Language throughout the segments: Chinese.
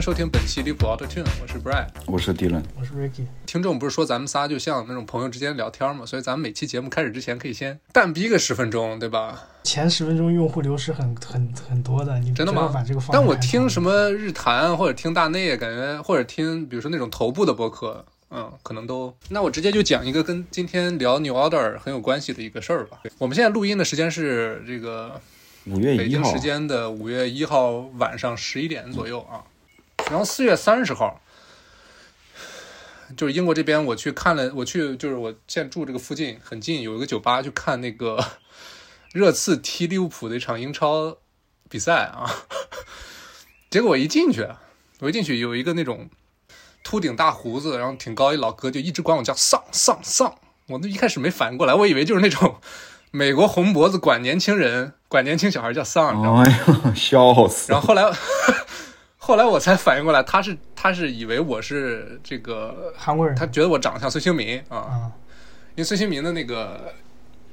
收听本期离谱 Auto Tune，我是 Brad。我是 Dylan，我是 Ricky。听众不是说咱们仨就像那种朋友之间聊天嘛，所以咱们每期节目开始之前可以先淡逼个十分钟，对吧？前十分钟用户流失很很很多的，你真的吗把这个放。但我听什么日坛或者听大内，感觉或者听比如说那种头部的播客，嗯，可能都。那我直接就讲一个跟今天聊 New Order 很有关系的一个事儿吧。我们现在录音的时间是这个五月一号北京时间的五月一号晚上十一点左右啊。然后四月三十号，就是英国这边，我去看了，我去就是我现在住这个附近很近，有一个酒吧去看那个 热刺踢利物浦的一场英超比赛啊。结果我一进去，我一进去有一个那种秃顶大胡子，然后挺高一老哥，就一直管我叫丧丧丧。我那一开始没反应过来，我以为就是那种 美国红脖子管年轻人、管年轻小孩叫丧，你知道吗？哎呦，笑死！然后后来，后来我才反应过来，他是他是以为我是这个韩国人，他觉得我长得像孙兴民啊，啊，因为孙兴民的那个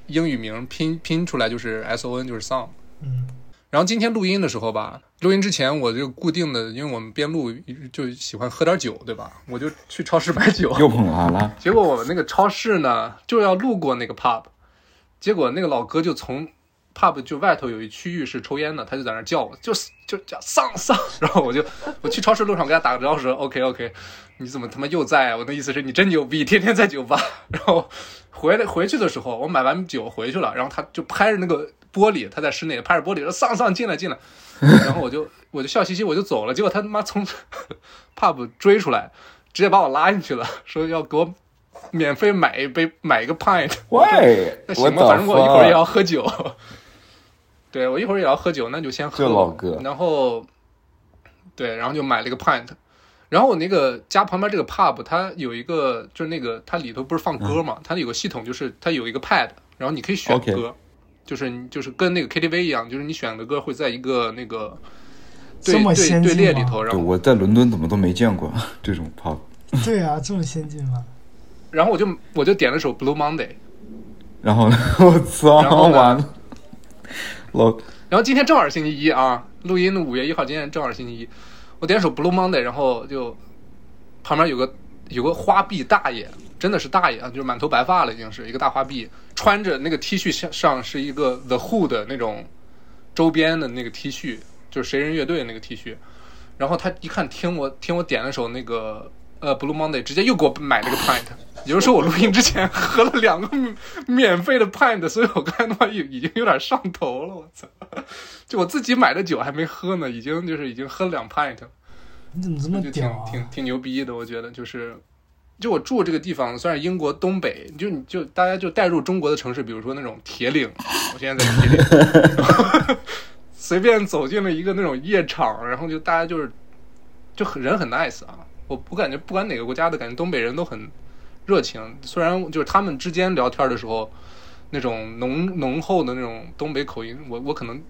英语名拼拼出来就是 S O N，就是 Song。嗯然后今天录音的时候吧，录音之前我就固定的，因为我们边录就喜欢喝点酒，对吧？我就去超市买酒。又捧他了，结果我们那个超市呢，就要路过那个 pub，结果那个老哥就从 pub 就外头有一区域是抽烟的，他就在那儿叫我，就是就叫丧丧，然后我就 我去超市路上给他打个招呼说 OK OK，你怎么他妈又在啊？我的意思是你真牛逼，天天在酒吧。然后回来回去的时候，我买完酒回去了，然后他就拍着那个玻璃，他在室内拍着玻璃说丧丧进来进来，然后我就我就笑嘻嘻我就走了，结果他他妈从 pub 追出来，直接把我拉进去了，说要给我免费买一杯买一个 pint。喂，那行吧，反正我一会儿也要喝酒。对我一会儿也要喝酒，那就先喝老哥然后，对，然后就买了一个 pint。然后我那个家旁边这个 pub，它有一个，就是那个它里头不是放歌嘛，它有个系统，就是它有一个 pad，然后你可以选歌就是你就是跟那个 KTV 一样，就是你选的歌会在一个那个对这么对先进吗队列里头，然对，后我在伦敦怎么都没见过 这种 pub。对啊，这么先进吗？然后我就我就点了首 Blue Monday。然后呢，我操，然后完了，老然后今天正好是星期一啊，录音的五月一号，今天正好是星期一。我点首 Blue Monday，然后就旁边有个有个花臂大爷，真的是大爷啊，就是满头白发了，已经是一个大花臂，穿着那个 T 恤上上是一个 The Who 的那种周边的那个 T 恤，就是谁人乐队那个 T 恤。然后他一看听我听我点了首那个呃 Blue Monday，直接又给我买了个 pint。也就是说，我录音之前喝了两个免免费的 pint，所以我刚才他妈已已经有点上头了，我操！就我自己买的酒还没喝呢，已经就是已经喝了两 pint，你怎么这么就挺屌啊？挺挺牛逼的，我觉得就是。就我住这个地方，算是英国东北，就你就大家就带入中国的城市，比如说那种铁岭，我现在在铁岭，随便走进了一个那种夜场，然后就大家就是就很人很 nice 啊，我我感觉不管哪个国家的感觉，东北人都很热情，虽然就是他们之间聊天的时候，那种浓浓厚的那种东北口音，我我可能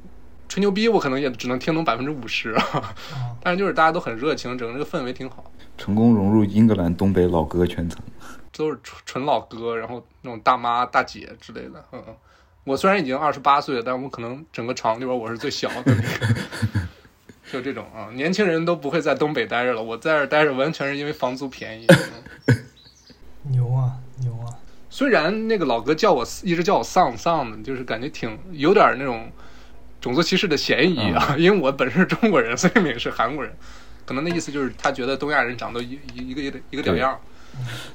吹牛逼，我可能也只能听懂百分之五十，啊 但是就是大家都很热情，整个这个氛围挺好。成功融入英格兰东北老哥圈层。都是纯纯老哥，然后那种大妈大姐之类的。嗯嗯，我虽然已经二十八岁了，但我可能整个厂里边我是最小的那个。就这种啊，年轻人都不会在东北待着了，我在这儿待着完全是因为房租便宜。嗯 牛啊牛啊！虽然那个老哥叫我一直叫我丧丧的，就是感觉挺有点那种种族歧视的嫌疑啊，因为我本身是中国人，孙兴敏是韩国人，可能那意思就是他觉得东亚人长得一一一个一个一个屌样，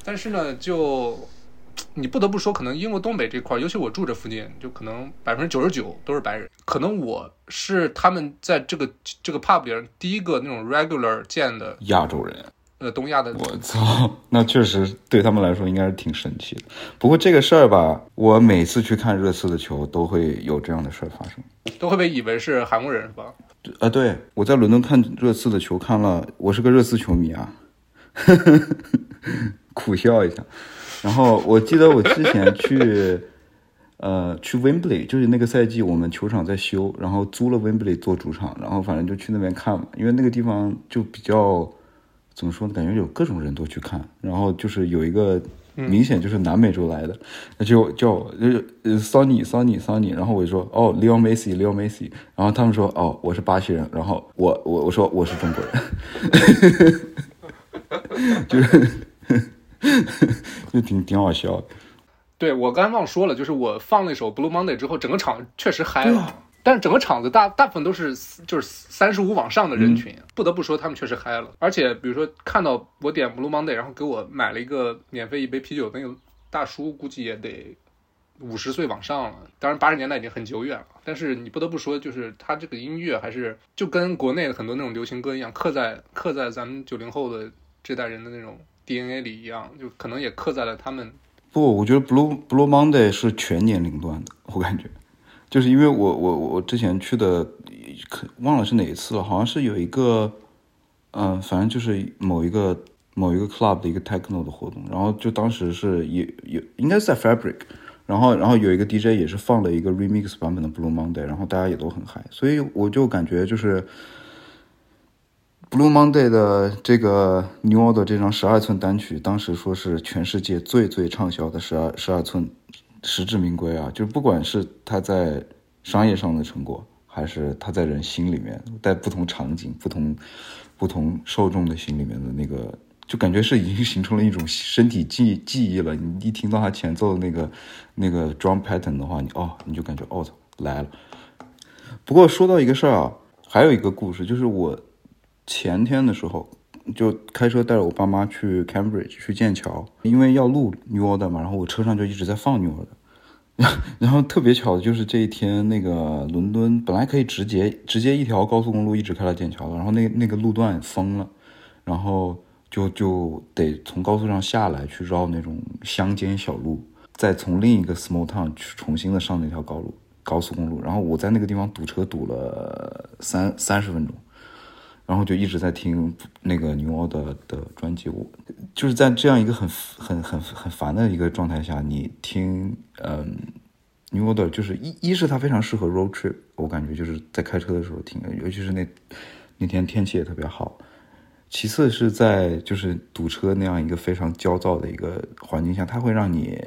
但是呢，就你不得不说，可能英国东北这块儿，尤其我住这附近，就可能百分之九十九都是白人，可能我是他们在这个这个 pub 里边第一个那种 regular 见的亚洲人，呃东亚的我操，那确实对他们来说应该是挺神奇的。不过这个事儿吧，我每次去看热刺的球都会有这样的事儿发生。都会被以为是韩国人是吧？啊，对，我在伦敦看热刺的球看了，我是个热刺球迷啊，苦笑一下。然后我记得我之前去，呃，去 Wembley，就是那个赛季我们球场在修，然后租了 Wembley 做主场，然后反正就去那边看嘛，因为那个地方就比较怎么说呢，感觉有各种人都去看，然后就是有一个明显就是南美洲来的，那就叫我就是呃 Sonny Sony Sonny，然后我就说哦 Leo Messi Leo Messi，然后他们说哦我是巴西人，然后我我我说我是中国人，就是 就挺挺好笑的。对我刚才忘说了，就是我放了一首《Blue Monday》之后，整个场确实嗨了。啊但是整个场子大大部分都是就是三十五往上的人群，不得不说他们确实嗨了。而且比如说看到我点 Blue Monday，然后给我买了一个免费一杯啤酒，那个大叔估计也得五十岁往上了。当然八十年代已经很久远了，但是你不得不说，就是他这个音乐还是就跟国内的很多那种流行歌一样，刻在刻在咱们九零后的这代人的那种 DNA 里一样，就可能也刻在了他们不，我觉得 Blue Blue Monday 是全年龄段的，我感觉，就是因为我我我之前去的，可忘了是哪一次了，好像是有一个，嗯、反正就是某一个某一个 club 的一个 techno 的活动，然后就当时是也有应该是在 Fabric，然后然后有一个 DJ 也是放了一个 remix 版本的 Blue Monday，然后大家也都很嗨，所以我就感觉就是。Blue Monday 的这个 New Order 这张十二寸单曲，当时说是全世界最最畅销的十二十二寸，实至名归啊！就是不管是它在商业上的成果，还是它在人心里面，在不同场景、不同不同受众的心里面的那个，就感觉是已经形成了一种身体记记忆了。你一听到它前奏的那个那个 drum pattern 的话，你哦，你就感觉哦操来了。不过说到一个事儿啊，还有一个故事，就是我前天的时候就开车带着我爸妈去 Cambridge 去剑桥，因为要录 New Order 嘛，然后我车上就一直在放 New Order。然后特别巧的就是这一天，那个伦敦本来可以直接直接一条高速公路一直开到剑桥的，然后那那个路段封了，然后就就得从高速上下来去绕那种乡间小路，再从另一个 small town 去重新的上那条高路高速公路。然后我在那个地方堵车堵了三三十分钟，然后就一直在听那个 New Order 的专辑。我就是在这样一个很很很很烦的一个状态下，你听嗯 New Order，就是一一是它非常适合 road trip，我感觉就是在开车的时候听，尤其是那那天天气也特别好。其次是在就是堵车那样一个非常焦躁的一个环境下，它会让你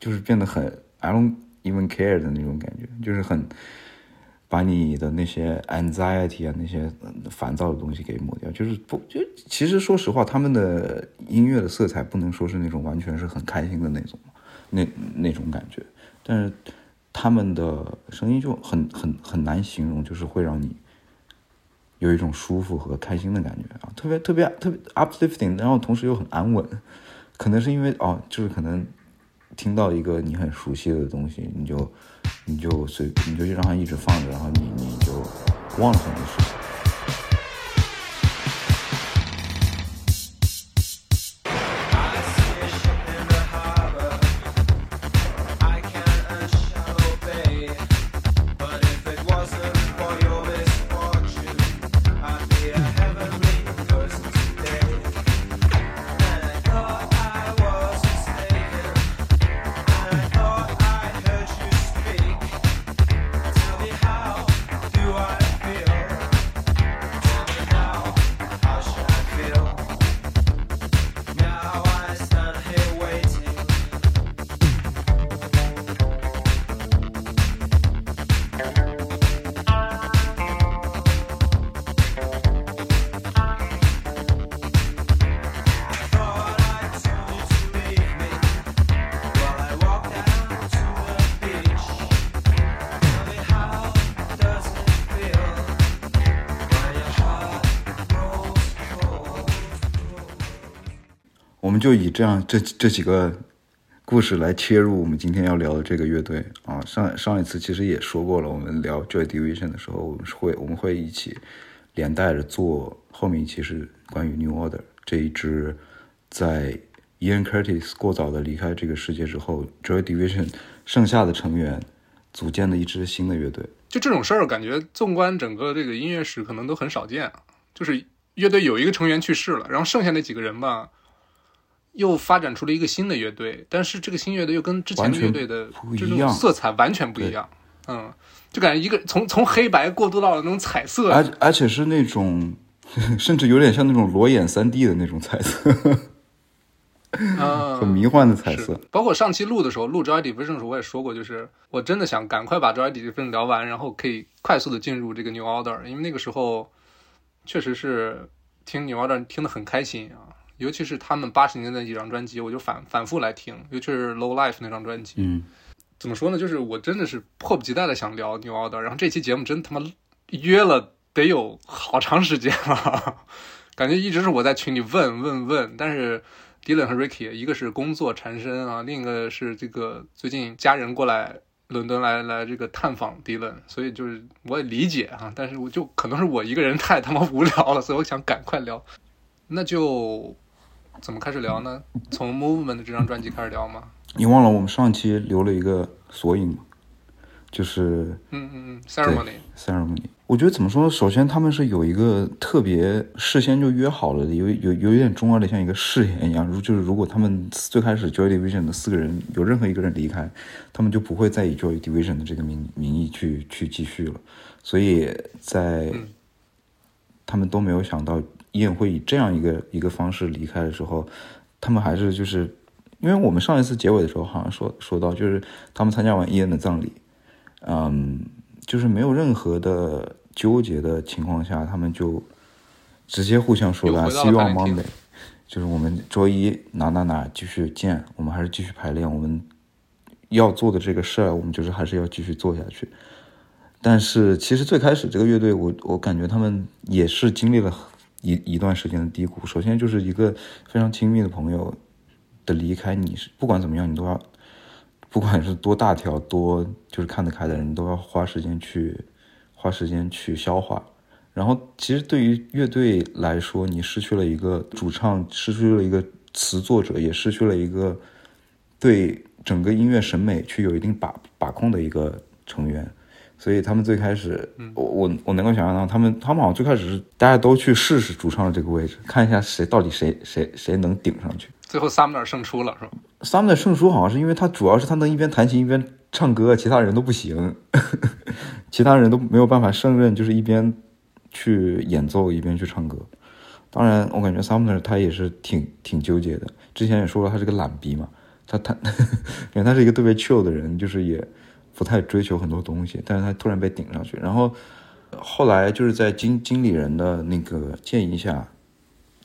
就是变得很 I don't even care 的那种感觉，就是很把你的那些 anxiety 啊那些烦躁的东西给抹掉。就是不就其实说实话，他们的音乐的色彩不能说是那种完全是很开心的那种那那种感觉，但是他们的声音就很很很难形容，就是会让你。有一种舒服和开心的感觉啊，特别特别特别 uplifting，然后同时又很安稳，可能是因为哦，就是可能听到一个你很熟悉的东西，你就你就随你就让它一直放着，然后你你就忘了很多事情。就以这样这这几个故事来切入我们今天要聊的这个乐队啊。上上一次其实也说过了，我们聊 Joy Division 的时候，我们会我们会一起连带着做后面一期是关于 New Order 这一支在 Ian Curtis 过早的离开这个世界之后，Joy Division 剩下的成员组建的一支新的乐队。就这种事儿，感觉纵观整个这个音乐史，可能都很少见啊。就是乐队有一个成员去世了，然后剩下那几个人吧，又发展出了一个新的乐队，但是这个新乐队又跟之前的乐队的这种色彩完全不一样。嗯，就感觉一个从从黑白过渡到了那种彩色，而而且是那种，甚至有点像那种裸眼三 D 的那种彩色。嗯，很迷幻的彩是。色。包括上期录的时候，录 Joy Division 的时候，我也说过，就是我真的想赶快把 Joy Division 聊完，然后可以快速的进入这个 New Order，因为那个时候确实是听 New Order 听得很开心啊，尤其是他们八十年代几张专辑，我就反反复来听，尤其是 Low Life 那张专辑。嗯，怎么说呢？就是我真的是迫不及待的想聊 New Order，然后这期节目真他妈约了得有好长时间了，感觉一直是我在群里问问问，但是 Dylan 和 Ricky 一个是工作缠身啊，另一个是这个最近家人过来伦敦来来这个探访 Dylan，所以就是我也理解啊，但是我就可能是我一个人太他妈无聊了，所以我想赶快聊，那就怎么开始聊呢？从 Movement 的这张专辑开始聊吗？你忘了我们上期留了一个索引吗？就是嗯嗯嗯，Ceremony。ceremony。我觉得怎么说呢？首先他们是有一个特别事先就约好了的，有有有一点重要的像一个誓言一样。如就是如果他们最开始 Joy Division 的四个人有任何一个人离开，他们就不会再以 Joy Division 的这个名名义去去继续了。所以在嗯他们都没有想到伊恩会以这样一个一个方式离开的时候，他们还是就是，因为我们上一次结尾的时候好像说说到，就是他们参加完伊恩的葬礼，嗯，就是没有任何的纠结的情况下，他们就直接互相说了又回到了 “See you on Monday”，就是我们周一哪哪哪继续见，我们还是继续排练，我们要做的这个事儿，我们就是还是要继续做下去。但是其实最开始这个乐队我，我感觉他们也是经历了一一段时间的低谷。首先就是一个非常亲密的朋友的离开，你是不管怎么样，你都要，不管是多大条多就是看得开的人，你都要花时间去花时间去消化。然后其实对于乐队来说，你失去了一个主唱，失去了一个词作者，也失去了一个对整个音乐审美去有一定把把控的一个成员。所以他们最开始，我我我能够想象到，他们他们好像最开始是大家都去试试主唱的这个位置，看一下谁到底谁谁谁能顶上去。最后 Sumner 胜出了，是吧？？Sumner 胜出好像是因为他主要是他能一边弹琴一边唱歌，其他人都不行，其他人都没有办法胜任，就是一边去演奏一边去唱歌。当然，我感觉 Sumner 他也是挺挺纠结的。之前也说了，他是个懒逼嘛，他他 因为他是一个特别 chill 的人，就是也不太追求很多东西，但是他突然被顶上去，然后后来就是在经经理人的那个建议下，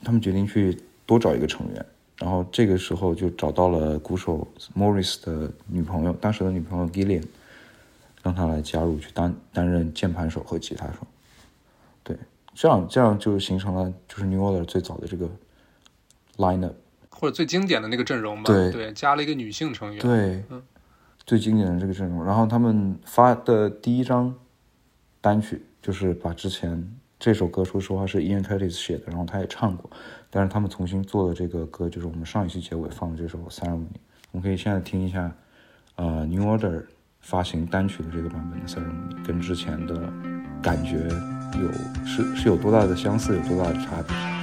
他们决定去多找一个成员。然后这个时候就找到了鼓手 Morris 的女朋友，当时的女朋友 Gillian，让他来加入去担担任键盘手和吉他手。对，这样这样就形成了就是 New Order 最早的这个 lineup。或者最经典的那个阵容吧，对加了一个女性成员，对嗯，最经典的这个阵容。然后他们发的第一张单曲就是把之前这首歌，说实话是 Ian Curtis 写的，然后他也唱过，但是他们重新做的这个歌，就是我们上一期结尾放的这首《Ceremony》。我们可以现在听一下，呃，New Order 发行单曲的这个版本的《Ceremony》，跟之前的感觉有是是有多大的相似，有多大的差别。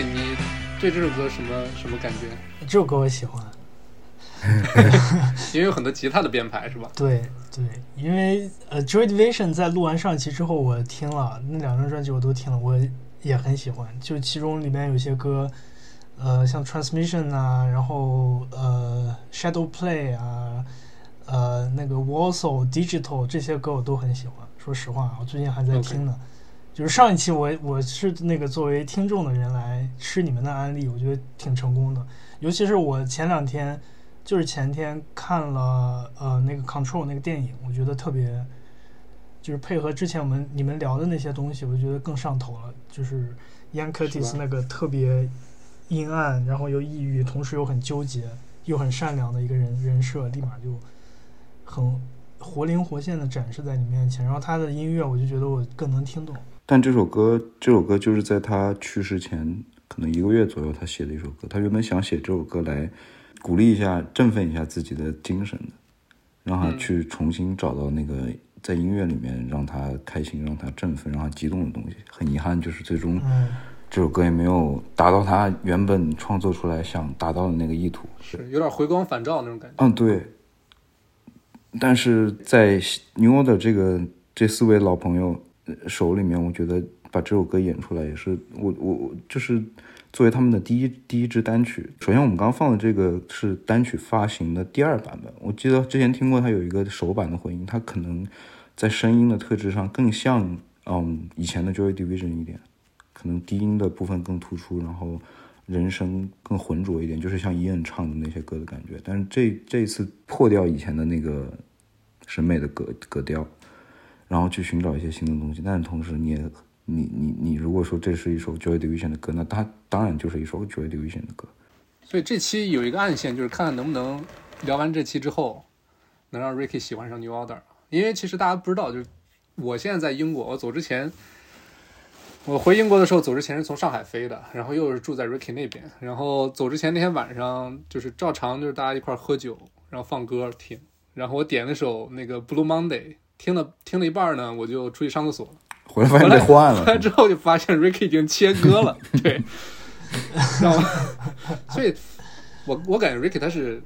你对这首歌什么什么感觉？这首歌我喜欢。因为有很多吉他的编排是吧？对对，因为呃，Joy Division 在录完上一期之后，我听了那两张专辑，我都听了，我也很喜欢。就其中里面有些歌，呃，像 Transmission 啊，然后呃，Shadow Play 啊，呃，那个 Warsaw Digital 这些歌我都很喜欢。说实话，我最近还在听呢。就是上一期我我是那个作为听众的人来吃你们的安利，我觉得挺成功的。尤其是我前两天。就是前天看了呃那个 Control 那个电影，我觉得特别，就是配合之前我们你们聊的那些东西，我觉得更上头了。就是 Ian Curtis 那个特别阴暗，然后又抑郁，同时又很纠结，又很善良的一个人人设，立马就很活灵活现的展示在你面前。然后他的音乐，我就觉得我更能听懂。但这首歌，这首歌就是在他去世前可能一个月左右，他写的一首歌。他原本想写这首歌来。鼓励一下，振奋一下自己的精神的，让他去重新找到那个在音乐里面让他开心、让他振奋、让他激动的东西。很遗憾，就是最终这首歌也没有达到他原本创作出来想达到的那个意图，是有点回光返照那种感觉。嗯，对。但是在牛的这个这四位老朋友手里面，我觉得把这首歌演出来也是我我就是。作为他们的第一第一支单曲，首先我们刚放的这个是单曲发行的第二版本。我记得之前听过它有一个首版的混音，它可能在声音的特质上更像嗯以前的 Joy Division 一点，可能低音的部分更突出，然后人声更浑浊一点，就是像伊恩唱的那些歌的感觉。但是这这次破掉以前的那个审美的格格调，然后去寻找一些新的东西，但是同时你也。你你你，如果说这是一首 Joy Division 的歌，那它当然就是一首 Joy Division 的歌。所以这期有一个暗线，就是看看能不能聊完这期之后，能让 Ricky 喜欢上 New Order。因为其实大家不知道，就是我现在在英国，我走之前，我回英国的时候走之前是从上海飞的，然后又是住在 Ricky 那边，然后走之前那天晚上就是照常就是大家一块喝酒，然后放歌听，然后我点了首那个 Blue Monday，听了听了一半呢，我就出去上厕所了。回来发现被换了，回来之后就发现 Ricky 已经切割了，对，知道吗？所以，我我感觉 Ricky 他是，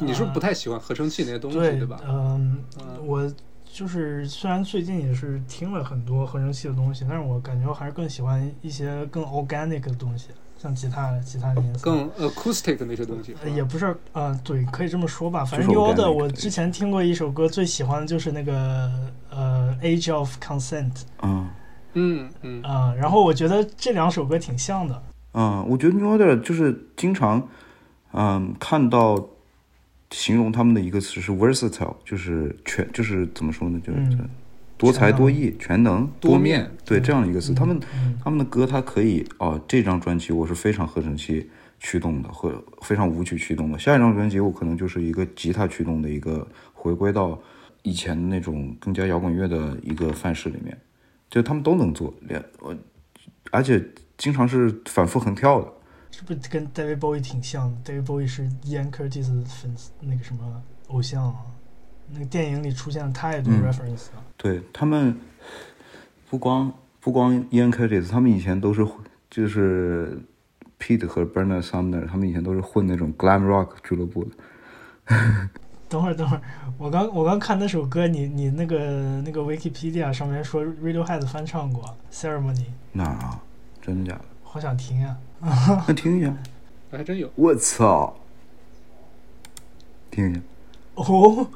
你是不是不太喜欢合成器那些东西，对吧？嗯，我就是虽然最近也是听了很多合成器的东西，但是我感觉我还是更喜欢一些更 organic 的东西。像吉他、吉他的音色，更 acoustic 那些东西，也不是，呃，对，可以这么说吧。反正 New Order，我之前听过一首歌，最喜欢的就是那个呃，Age of Consent。嗯嗯嗯啊，然后我觉得这两首歌挺像的。嗯，我觉得 New Order 就是经常，嗯，看到形容他们的一个词是 versatile，就是全，就是怎么说呢，就是。多才多艺、全能、多面对这样一个词，他们他们的歌，它可以哦。这张专辑我是非常合成器驱动的，或非常舞曲驱动的。下一张专辑我可能就是一个吉他驱动的一个回归到以前的那种更加摇滚乐的一个范式里面，就他们都能做，连我而且经常是反复横跳的。是不是跟 David Bowie 挺像的？David Bowie 是 Ian Curtis 的粉丝，那个什么偶像啊。那个电影里出现了太多 reference 了。对他们，不光不光 Ian Curtis，他们以前都是就是 Pete 和 Bernard Sumner，他们以前都是混那种 glam rock 俱乐部的。等会儿等会儿，我刚我刚看那首歌，你你那个那个 Wikipedia 上面说 Radiohead 翻唱过 Ceremony。哪啊？真的假的？好想听呀！啊那 听一下。还真有。我操！听一下。哦。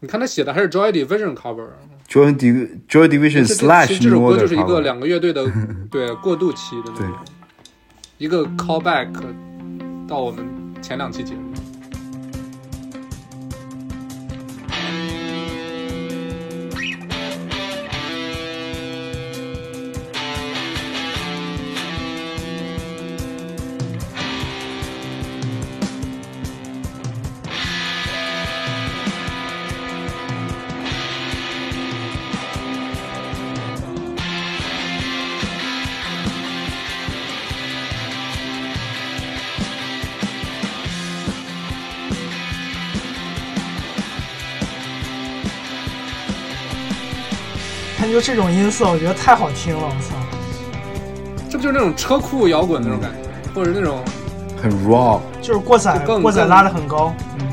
你看他写的还是 Joy Division cover，Joy Joy Division slash 这首歌就是一个两个乐队的对过渡期的那种，一个 callback 到我们前两期节目。就这种音色，我觉得太好听了，我操！这不就是那种车库摇滚那种感觉，或者那种很 raw，就是过载过载拉的很高，嗯，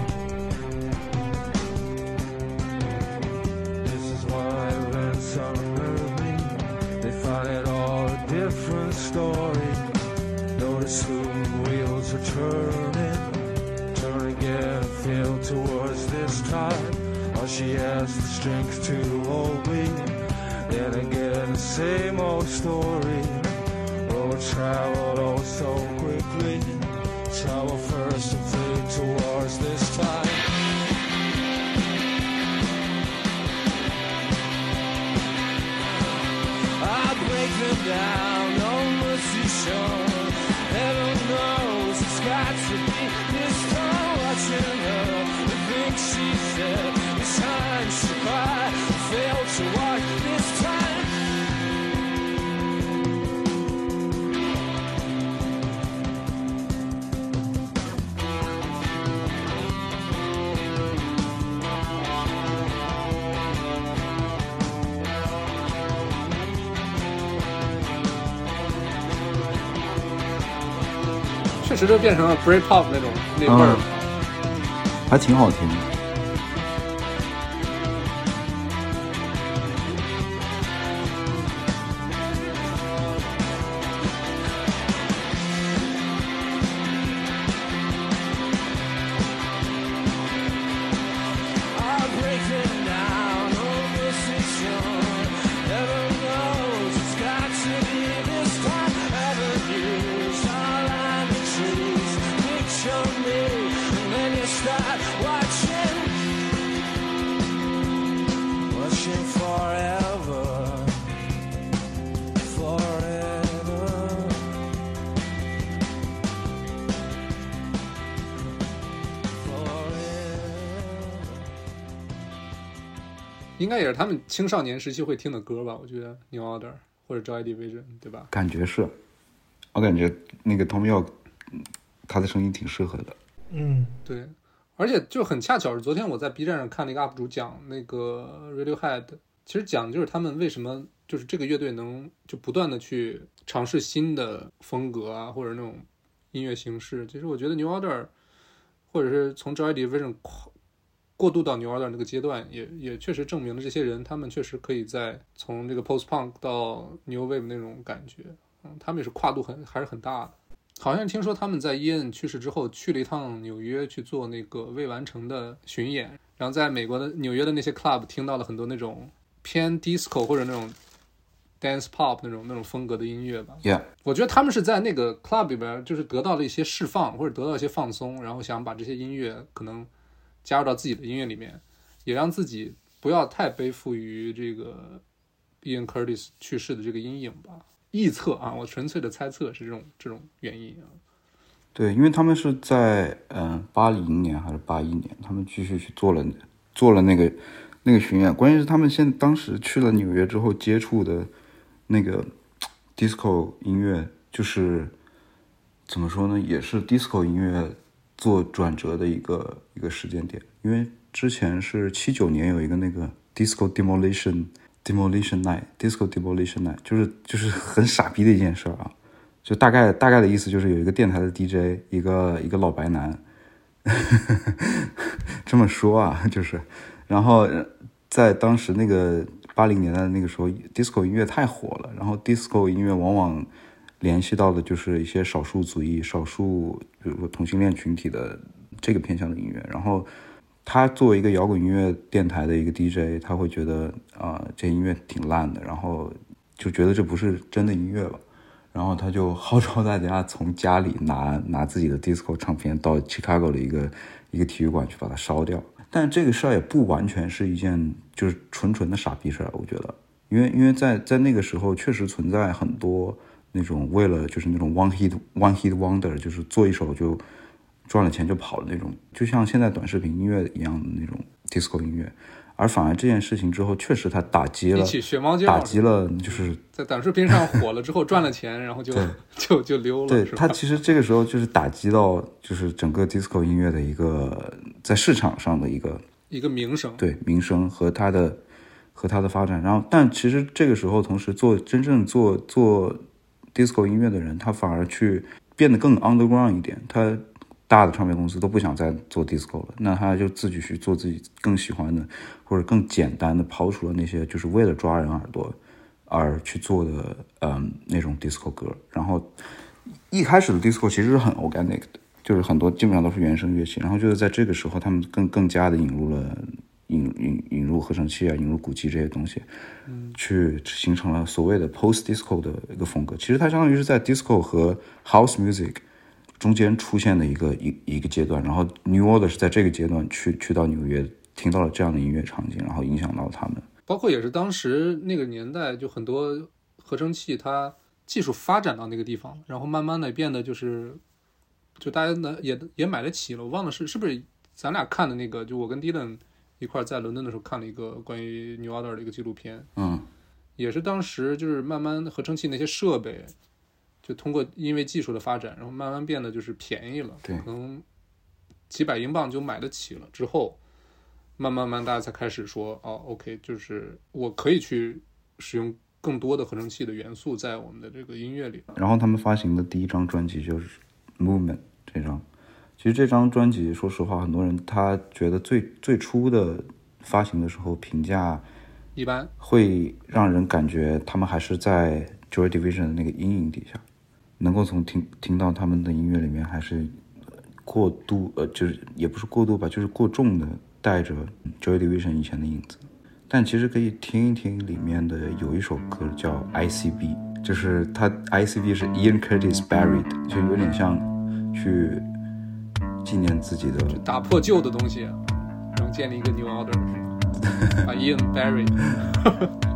直接变成了 Britpop 那种那味儿。还挺好听的。他们青少年时期会听的歌吧？我觉得 New Order 或者 Joy Division，对吧？感觉是，我感觉那个 Tom York，嗯他的声音挺适合的。嗯，对，而且就很恰巧是昨天我在 B 站上看了一个 UP 主讲那个 Radiohead，其实讲就是他们为什么就是这个乐队能就不断的去尝试新的风格啊，或者那种音乐形式。其实我觉得 New Order，或者是从 Joy Division 跨过渡到 New Order 那个阶段，也也确实证明了这些人他们确实可以在从这个 Post Punk 到 New Wave 那种感觉，嗯，他们也是跨度很还是很大的。好像听说他们在伊恩去世之后去了一趟纽约去做那个未完成的巡演，然后在美国的纽约的那些 club 听到了很多那种偏 disco 或者那种 dance pop 那种那种风格的音乐吧。Yeah，我觉得他们是在那个 club 里边就是得到了一些释放或者得到一些放松，然后想把这些音乐可能加入到自己的音乐里面，也让自己不要太背负于这个 Ian Curtis 去世的这个阴影吧。臆测啊，我纯粹的猜测是这种这种原因啊。对，因为他们是在嗯八零年还是八一年，他们继续去做了做了那个那个巡演。关键是他们现当时去了纽约之后接触的那个 disco 音乐，就是怎么说呢，也是 disco 音乐做转折的一个一个时间点。因为之前是七九年有一个那个 disco demolition demolition night，disco demolition night，就是就是很傻逼的一件事啊。就大概大概的意思就是有一个电台的 DJ，一个一个老白男，这么说啊，就是，然后在当时那个八零年代那个时候，disco 音乐太火了，然后 disco 音乐往往联系到的就是一些少数族裔、少数比如说同性恋群体的这个偏向的音乐，然后他作为一个摇滚音乐电台的一个 DJ，他会觉得啊、这音乐挺烂的，然后就觉得这不是真的音乐吧。然后他就号召大家从家里拿拿自己的 disco 唱片到 Chicago 的一个一个体育馆去把它烧掉。但这个事儿也不完全是一件就是纯纯的傻逼事儿，我觉得，因为因为在在那个时候确实存在很多那种为了就是那种 one hit one hit wonder，就是做一首就赚了钱就跑的那种，就像现在短视频音乐一样的那种 disco 音乐。而反而这件事情之后，确实它打击了打击了，就是在短视频上火了之后赚了钱，然后就就就溜了，对是吧它其实这个时候就是打击到就是整个 disco 音乐的一个在市场上的一个一个名声。对名声和它的和它的发展。然后，但其实这个时候同时做真正做做 disco 音乐的人，他反而去变得更 underground 一点，他大的唱片公司都不想再做 disco 了，那他就自己去做自己更喜欢的，或者更简单的，抛除了那些就是为了抓人耳朵而去做的，嗯，那种 disco 歌。然后一开始的 disco 其实是很 organic 的，就是很多基本上都是原声乐器。然后就是在这个时候，他们更更加的引入了引引引入合成器啊，引入鼓机这些东西，嗯去形成了所谓的 post disco 的一个风格。其实它相当于是在 disco 和 house music 中间出现的一个一一个阶段。然后 New Order 是在这个阶段去去到纽约，听到了这样的音乐场景，然后影响到他们。包括也是当时那个年代，就很多合成器它技术发展到那个地方，然后慢慢的变得就是，就大家能也也买得起了。我忘了是是不是咱俩看的那个，就我跟 Dylan 一块在伦敦的时候看了一个关于 New Order 的一个纪录片，嗯，也是当时就是慢慢合成器那些设备，就通过因为技术的发展，然后慢慢变得就是便宜了，对可能几百英镑就买得起了。之后，慢慢慢大家才开始说，哦，OK，就是我可以去使用更多的合成器的元素在我们的这个音乐里。然后他们发行的第一张专辑就是《Movement》这张。其实这张专辑，说实话，很多人他觉得最最初的发行的时候评价一般，会让人感觉他们还是在 Joy Division 的那个阴影底下，能够从听听到他们的音乐里面还是过度呃，就是也不是过度吧，就是过重的带着 Joy Division 以前的影子。但其实可以听一听里面的有一首歌叫 ICB，就是它 ICB 是 Ian Curtis Buried，就有点像去纪念自己的打破旧的东西，然后建立一个 new order？把 Ian Barry。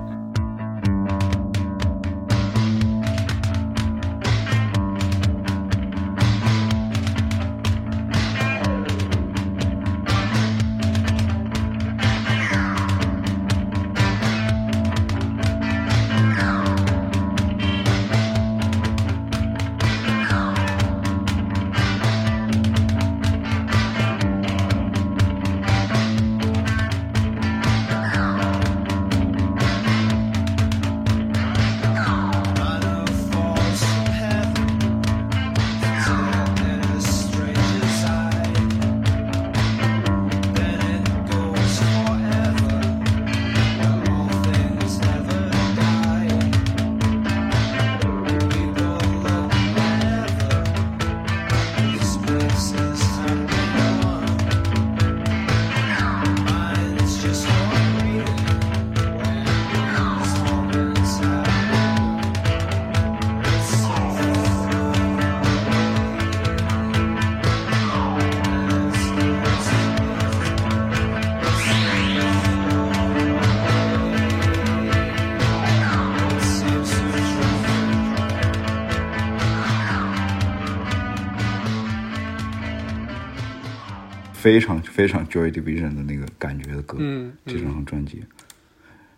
非常非常 Joy Division 的那个感觉的歌，嗯这张专辑。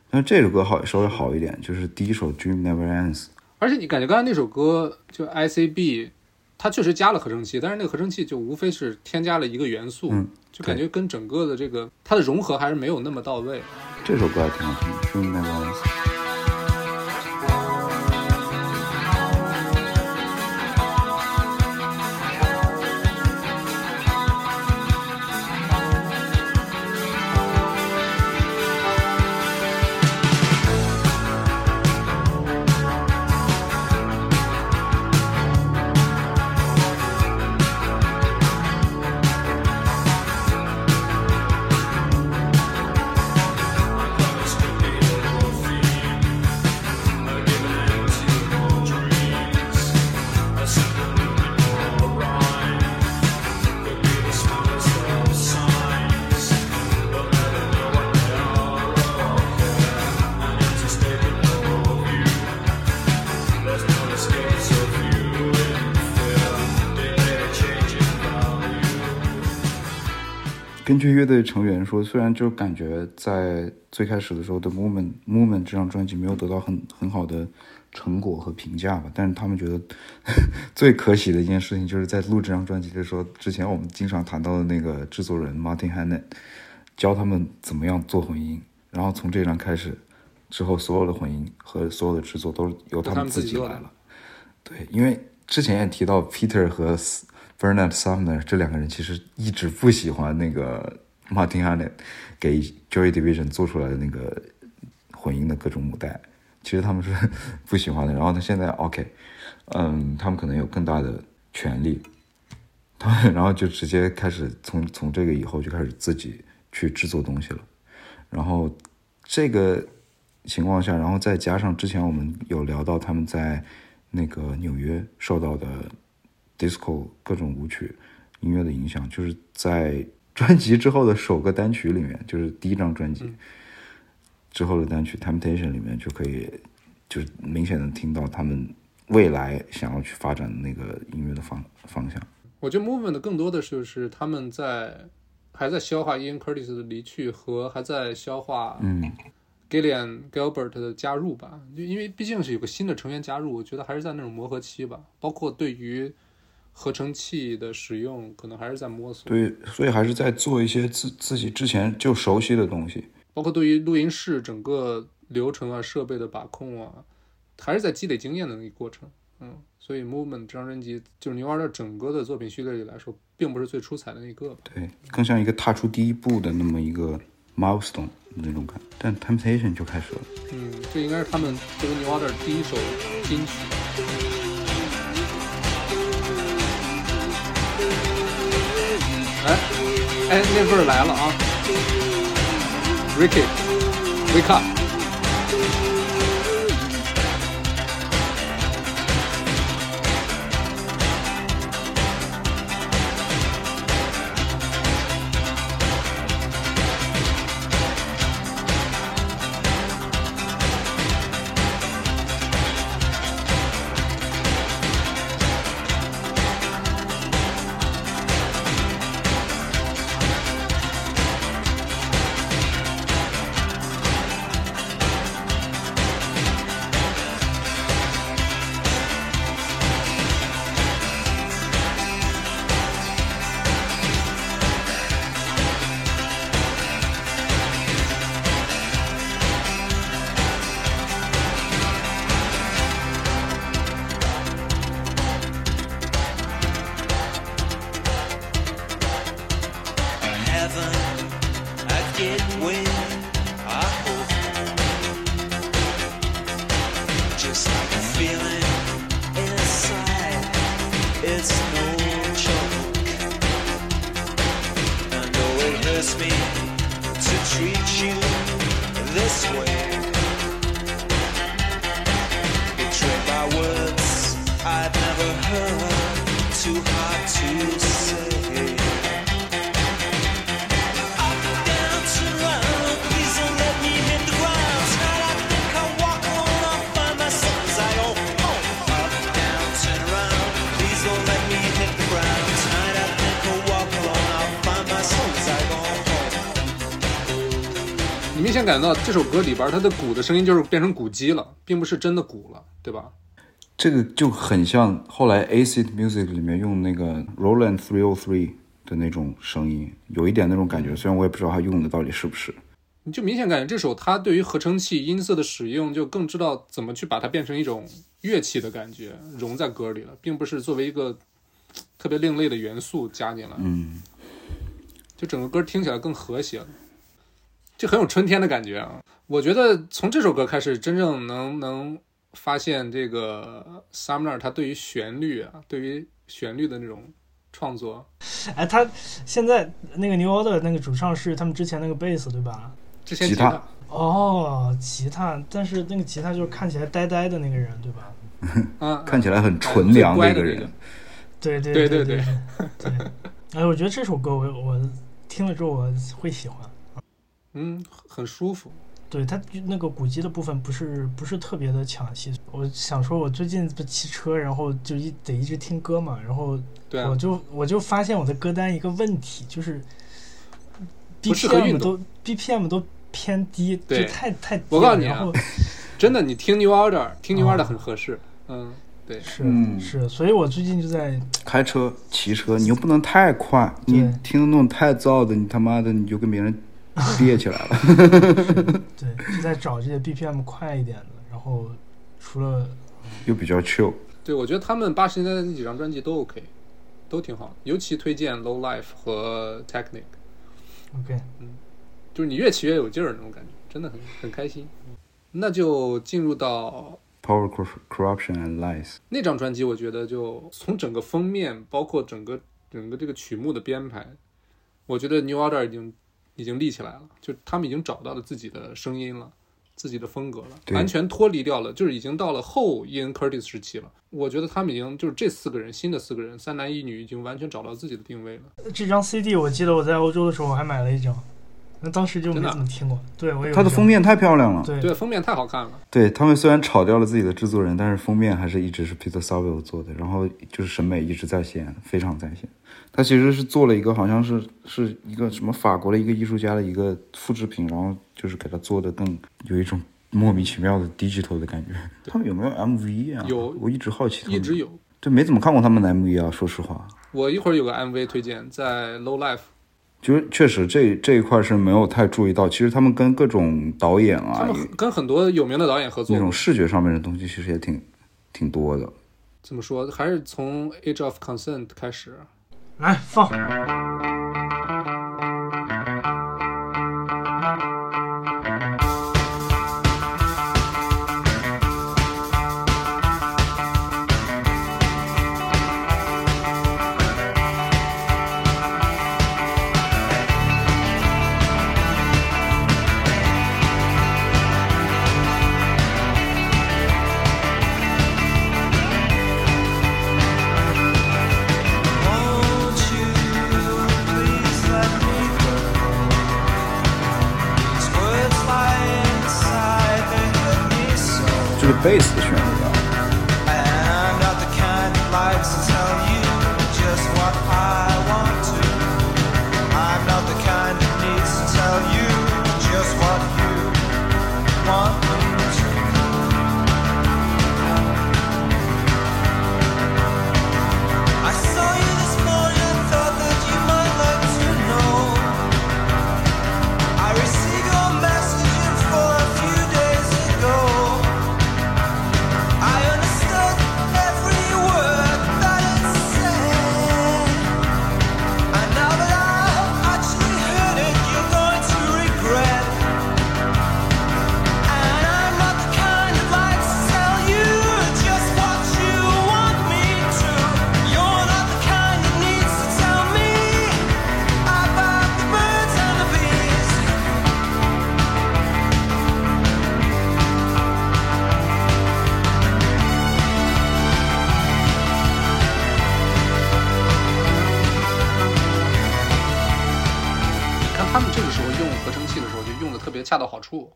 但是这首歌好稍微好一点，就是第一首《Dream Never Ends》，而且你感觉刚才那首歌就 ICB，它确实加了合成器，但是那个合成器就无非是添加了一个元素，嗯就感觉跟整个的这个它的融合还是没有那么到位。这首歌还挺好听乐队成员说，虽然就感觉在最开始的时候的《Movement Movement》这张专辑没有得到很很好的成果和评价吧，但是他们觉得 最可喜的一件事情就是在录这张专辑的时候，之前我们经常谈到的那个制作人 Martin Hannett 教他们怎么样做混音，然后从这张开始之后，所有的混音和所有的制作都是由他们自己来了。对，因为之前也提到 Peter 和 Bernard Sumner 这两个人其实一直不喜欢那个 Martin h a n n e t 给 Joy Division 做出来的那个混音的各种母带，其实他们是不喜欢的。然后呢，现在 OK，嗯，他们可能有更大的权利，他然后就直接开始从从这个以后就开始自己去制作东西了。然后这个情况下，然后再加上之前我们有聊到他们在那个纽约受到的 disco 各种舞曲音乐的影响，就是在专辑之后的首个单曲里面，就是第一张专辑之后的单曲《Temptation》里面就可以，就是明显的听到他们未来想要去发展的那个音乐的方方向。我觉得 Movement 更多的就是他们在还在消化 Ian Curtis 的离去和还在消化嗯 Gillian Gilbert 的加入吧，就因为毕竟是有个新的成员加入，我觉得还是在那种磨合期吧。包括对于合成器的使用，可能还是在摸索。对，所以还是在做一些自自己之前就熟悉的东西。包括对于录音室整个流程啊、设备的把控啊，还是在积累经验的那个过程。嗯，所以 Movement 这张专辑就是牛二的整个的作品序列里来说，并不是最出彩的那一个。对，更像一个踏出第一步的那么一个 milestone 那种感。但 Temptation 就开始了。嗯，这应该是他们作为牛二的第一首金曲。哎，那味儿来了啊！Ricky，wake up！明显感觉到这首歌里边它的鼓的声音就是变成鼓机了，并不是真的鼓了，对吧？这个就很像后来 Acid Music 里面用那个 Roland 303的那种声音，有一点那种感觉。虽然我也不知道他用的到底是不是。你就明显感觉这首它对于合成器音色的使用，就更知道怎么去把它变成一种乐器的感觉，融在歌里了，并不是作为一个特别另类的元素加进来。嗯，就整个歌听起来更和谐了，就很有春天的感觉啊！我觉得从这首歌开始，真正能能发现这个 Sumner 他对于旋律啊，对于旋律的那种创作，哎，他现在那个 New Order 那个主唱是他们之前那个贝斯对吧？之前吉他他哦，吉他，但是那个吉他就是看起来呆呆的那个人对吧？啊，看起来很纯良的一个人对对对对对对。哎，我觉得这首歌我我听了之后我会喜欢。嗯，很舒服。对它那个鼓机的部分不是不是特别的抢戏。我想说，我最近不骑车，然后就一得一直听歌嘛，然后对啊我，就我就发现我的歌单一个问题，就是 BPM 都 BPM 都偏低，就太太低了。我告诉你啊然后 真的，你听 New Order，听 New 哦 Order 很合适。嗯，对，是、嗯是，所以我最近就在开车、骑车，你又不能太快，你听的那种太燥的，你他妈的你就跟别人 憋起来了。对就在找这些 BPM 快一点的，然后除了又比较 chill，对，我觉得他们八十年代的那几张专辑都 OK，都挺好，尤其推荐《Low Life》和《Technic》，OK，嗯就是你越骑越有劲儿那种感觉，真的很很开心。那就进入到 Power Cor- Corruption and Lies，那张专辑，我觉得就从整个封面，包括整个整个这个曲目的编排，我觉得 New Order 已经已经立起来了，就他们已经找到了自己的声音了，自己的风格了，完全脱离掉了，就是已经到了后 Ian Curtis 时期了。我觉得他们已经就是这四个人，新的四个人，三男一女，已经完全找到自己的定位了。这张 CD 我记得我在欧洲的时候我还买了一张，那当时就没真的啊怎么听过。对我有一张它的封，面太漂亮了。对对，封面太好看了。对他们虽然炒掉了自己的制作人，但是封面还是一直是 Peter Saville 做的，然后就是审美一直在线，非常在线。他其实是做了一个好像是是一个什么法国的一个艺术家的一个复制品，然后就是给他做的更有一种莫名其妙的 digital 的感觉。他们有没有 MV 啊？有我一直好奇他们，一直有。对，没怎么看过他们的 MV 啊，说实话。我一会儿有个 MV 推荐，在 Low Life，就是确实这这一块是没有太注意到，其实他们跟各种导演他啊，们跟很多有名的导演合作那，种视觉上面的东西其实也挺挺多的。怎么说，还是从 Age of Consent 开始。来放。这是贝恰到好处，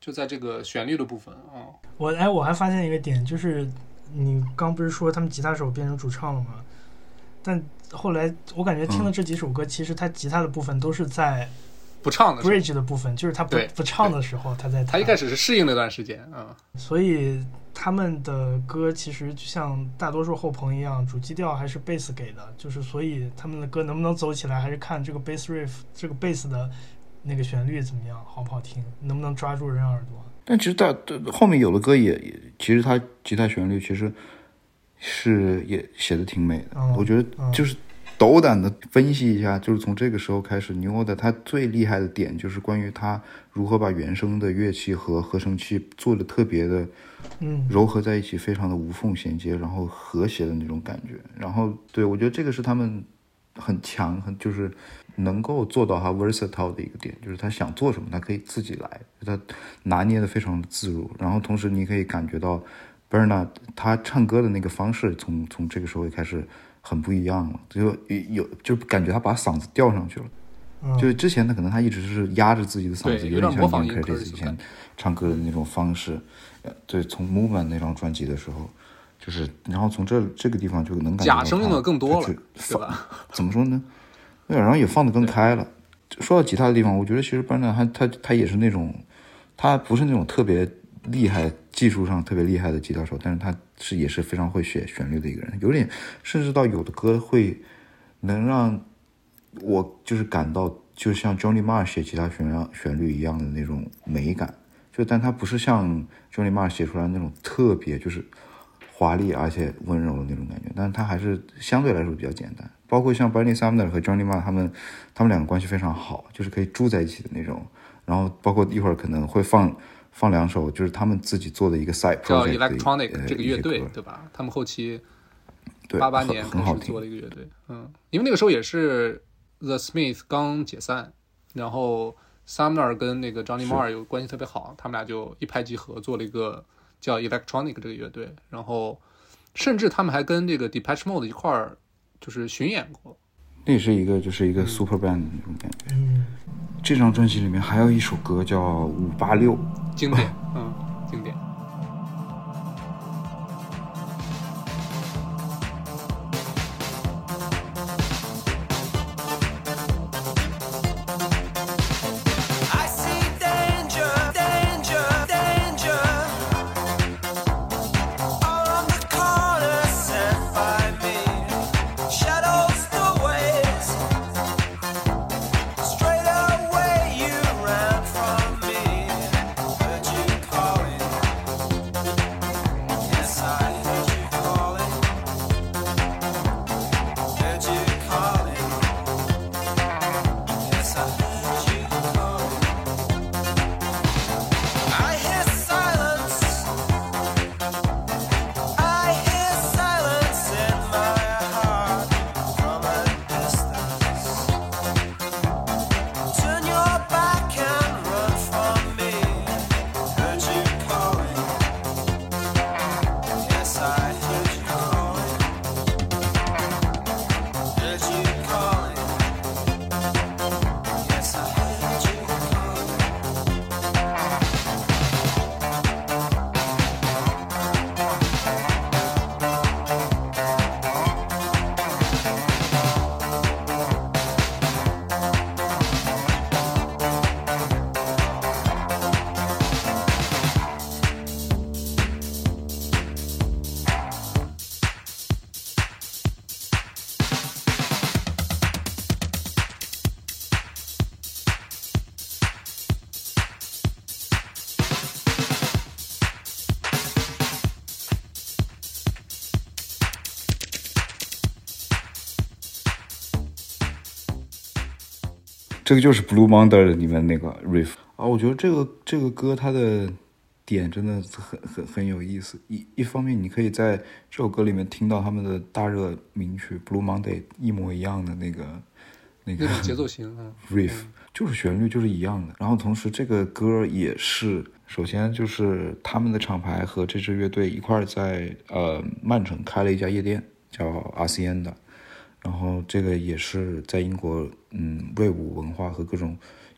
就在这个旋律的部分啊。我哎，我还发现一个点，就是你刚不是说他们吉他手变成主唱了吗？但后来我感觉听了这几首歌，其实他吉他的部分都是在不唱的，bridge 的部分，就是他不不唱的时候他在。他一开始是适应那段时间啊。所以他们的歌其实就像大多数后朋一样，主基调还是贝斯给的，就是所以他们的歌能不能走起来，还是看这个 bass riff 这个贝斯的那个旋律怎么样，好不好听，能不能抓住人耳朵。但其实大后面有的歌也也，其实他吉他旋律其实是也写的挺美的。嗯我觉得嗯就是斗胆的分析一下，就是从这个时候开始，New Order 他最厉害的点就是关于他如何把原声的乐器和合成器做的特别的嗯，糅合在一起，非常的无缝衔接，然后和谐的那种感觉。然后对我觉得这个是他们很强，很就是能够做到他 versatile 的一个点，就是他想做什么，他可以自己来，他拿捏的非常的自如。然后同时你可以感觉到 Bernard 他唱歌的那个方式从，从这个时候开始很不一样了，就有就感觉他把嗓子吊上去了。嗯就是之前他可能他一直是压着自己的嗓子，有点像模仿 Ian Ian Curtis Curtis 以前唱歌的那种方式。呃，对，从 Movement 那张专辑的时候，就是然后从这这个地方就能感觉到假声用的更多了对吧？怎么说呢？对，然后也放得更开了。说到吉他的地方，我觉得其实班长他他他也是那种，他不是那种特别厉害、技术上特别厉害的吉他手，但是他是也是非常会写旋律的一个人，有点甚至到有的歌会能让我就是感到就像 Johnny Marr 写吉他旋律旋律一样的那种美感，就但他不是像 Johnny Marr 写出来那种特别就是华丽而且温柔的那种感觉，但是它还是相对来说比较简单。包括像 Bernie Sumner 和 Johnny Marr 他们，他们两个关系非常好，就是可以住在一起的那种。然后包括一会儿可能会放放两首，就是他们自己做的一个 side 叫 project 的 Electronic 呃这个乐队对吧？他们后期对很八八年很好听开始做。的一个乐队，嗯，因为那个时候也是 The Smith 刚解散，然后 Sumner 跟那个 Johnny Marr 有关系特别好，他们俩就一拍即合做了一个叫 Electronic 这个乐队，然后甚至他们还跟这个 Depeche Mode 一块儿就是巡演过，那也是一个就是一个 super band 的那种感觉。嗯，这张专辑里面还有一首歌叫《五八六》，经典，嗯，经典。这个就是 Blue Monday 里面那个 riff 啊，我觉得这个这个歌它的点真的很很很有意思。一一方面，你可以在这首歌里面听到他们的大热名曲 Blue Monday 一模一样的那个那个节奏型，啊，riff，就是旋律就是一样的。然后同时这个歌也是，首先就是他们的厂牌和这支乐队一块在呃曼城开了一家夜店，叫 RCN 的。然后这个也是在英国，嗯，瑞舞文化和各种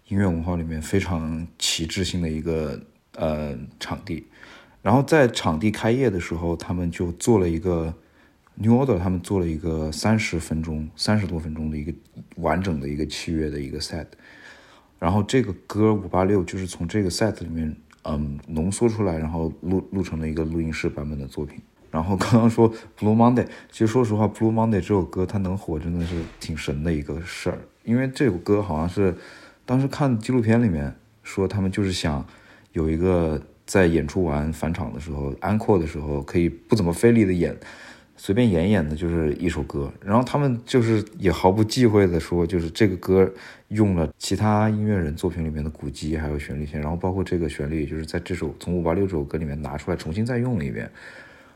音乐文化里面非常旗帜性的一个呃场地。然后在场地开业的时候，他们就做了一个 New Order，他们做了一个三十分钟、三十多分钟的一个完整的一个器乐的一个 set。然后这个歌五八六就是从这个 set 里面，嗯，浓缩出来，然后录录成了一个录音室版本的作品。然后刚刚说 Blue Monday，其实说实话，Blue Monday 这首歌它能火真的是挺神的一个事儿，因为这首歌好像是当时看纪录片里面说他们就是想有一个在演出完返场的时候，安扩的时候可以不怎么费力的演，随便演演的就是一首歌，然后他们就是也毫不忌讳的说，就是这个歌用了其他音乐人作品里面的鼓机还有旋律线，然后包括这个旋律，就是在这首从五八六这首歌里面拿出来重新再用了一遍，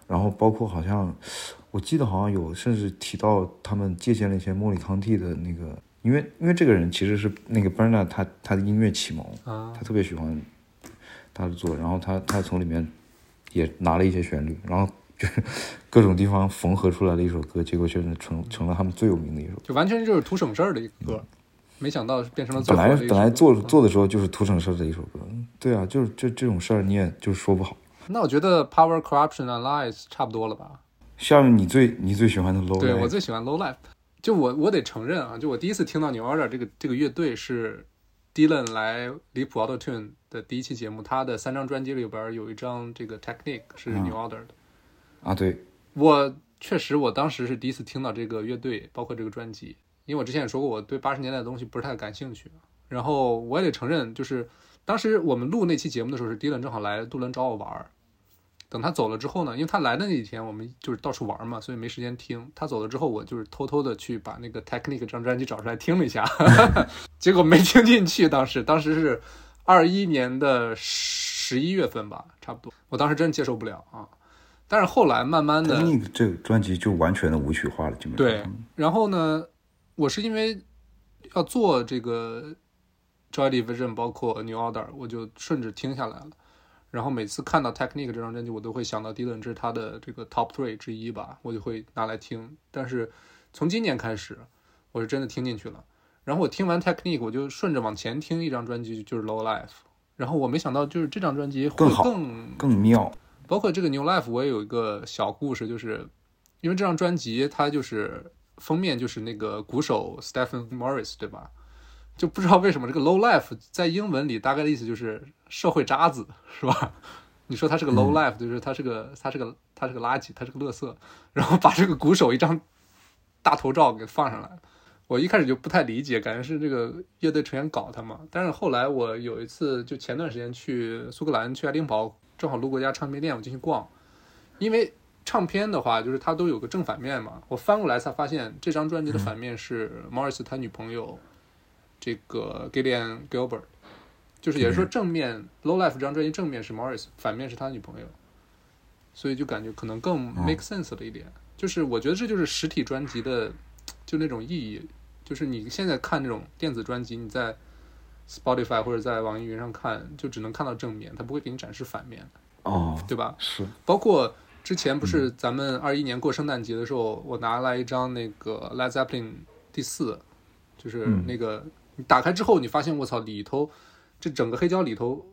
然后包括好像我记得好像有甚至提到他们借鉴了一些莫里康蒂的那个，因为因为这个人其实是那个 Bernard 他他的音乐启蒙，啊他特别喜欢他的作，然后他他从里面也拿了一些旋律，然后就是各种地方缝合出来的一首歌，结果却是成成了他们最有名的一首。就完全就是图省事儿的一个歌，没想到变成了最本来本来做做的时候就是图省事儿的一首歌，对啊，就是这这种事儿你也就是说不好。那我觉得 Power Corruption and Lies 差不多了吧？下面你最你最喜欢的 low 对 Life 我最喜欢 Low Life。就我我得承认啊，就我第一次听到 New Order 这个这个乐队是 Dylan 来离谱 Auto Tune 的第一期节目，他的三张专辑里边有一张这个 Technique 是嗯 New Order 的。啊，对，我确实我当时是第一次听到这个乐队，包括这个专辑，因为我之前也说过我对八十年代的东西不是太感兴趣。然后我也得承认，就是当时我们录那期节目的时候，是 Dylan 正好来杜伦找我玩儿。等等他走了之后呢，因为他来的那几天我们就是到处玩嘛，所以没时间听。他走了之后，我就是偷偷的去把那个 Technique 这张专辑找出来听了一下，结果没听进去。当时当时是二一年的十一月份吧，差不多。我当时真接受不了啊。但是后来慢慢的，那个这个专辑就完全的舞曲化了，基本上。对，然后呢，我是因为要做这个 Joy Division，包括 New Order，我就顺着听下来了。然后每次看到 Technique 这张专辑，我都会想到 Dylan 这是他的这个 Top Three 之一吧，我就会拿来听。但是从今年开始，我是真的听进去了。然后我听完 Technique，我就顺着往前听一张专辑，就是 Low Life。然后我没想到，就是这张专辑会更好更更妙。包括这个 New Life，我也有一个小故事，就是因为这张专辑它就是封面就是那个鼓手 Stephen Morris，对吧？就不知道为什么这个 Low Life 在英文里大概的意思就是社会渣子，是吧？你说他是个 Low Life，、就是他是个他是个他是个垃圾，他是个垃圾，然后把这个鼓手一张大头照给放上来。我一开始就不太理解，感觉是这个乐队成员搞他嘛。但是后来我有一次，就前段时间去苏格兰，去爱丁堡，正好路过一家唱片店，我进去逛。因为唱片的话，就是它都有个正反面嘛。我翻过来才发现，这张专辑的反面是 Morris 他女朋友这个 Gillian Gilbert，就是也是说正面 Low Life 这张专辑正面是 Morris，反面是他女朋友，所以就感觉可能更 make sense 了一点。就是我觉得这就是实体专辑的就那种意义，就是你现在看这种电子专辑，你在 Spotify 或者在网易云上看，就只能看到正面，它不会给你展示反面，哦，对吧？是。包括之前不是咱们二一年过圣诞节的时候，我拿来一张那个 Led Zeppelin 第四，就是嗯。那个、你打开之后，你发现我操里头这整个黑胶里头。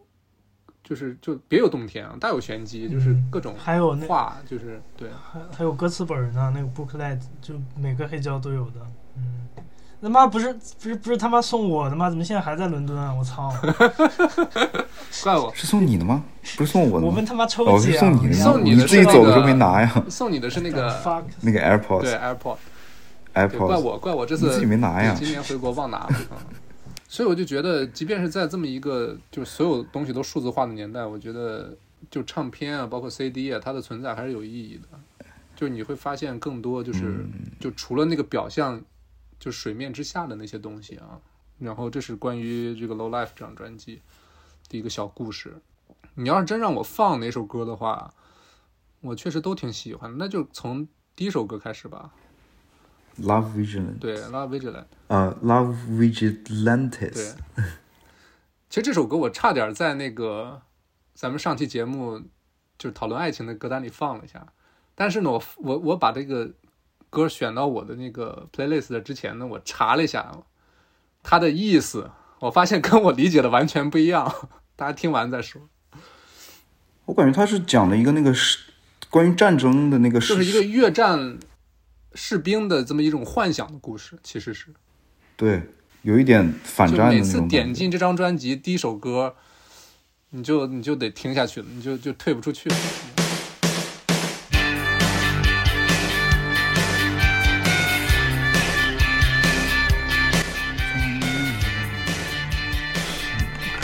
就是就别有洞天啊，大有玄机，就是各种还有那画，就是对，还还有歌词本呢，那个 booklet 就每个黑胶都有的。嗯，他妈不是不是不是他妈送我的吗？怎么现在还在伦敦啊？我操！怪我是送你的吗？不是送我的吗我们？他妈抽哦，奖，是送你的呀，送你的自己走的时候没拿呀。送你的是那个 fuck，那个 AirPods，对 AirPod，对，怪我怪我这次自己没拿呀今年回国忘拿了。嗯所以我就觉得，即便是在这么一个就是所有东西都数字化的年代，我觉得就唱片啊，包括 CD 啊，它的存在还是有意义的。就你会发现更多，就是、嗯就除了那个表象，就水面之下的那些东西啊。然后这是关于这个 Low Life 这张专辑的一个小故事。你要是真让我放哪首歌的话，我确实都挺喜欢，那就从第一首歌开始吧。Love Vigilant，对，Love Vigilant。呃，Love Vigilantes，对，其实这首歌我差点在那个咱们上期节目就是讨论爱情的歌单里放了一下，但是呢，我我我把这个歌选到我的那个 playlist 的之前呢，我查了一下它的意思，我发现跟我理解的完全不一样，大家听完再说。我感觉他是讲了一个那个是关于战争的那个，就是一个越战士兵的这么一种幻想的故事，其实是。对，有一点反就战的每次。点进这张专辑第一首歌，你就你就得听下去了，你就就退不出去了。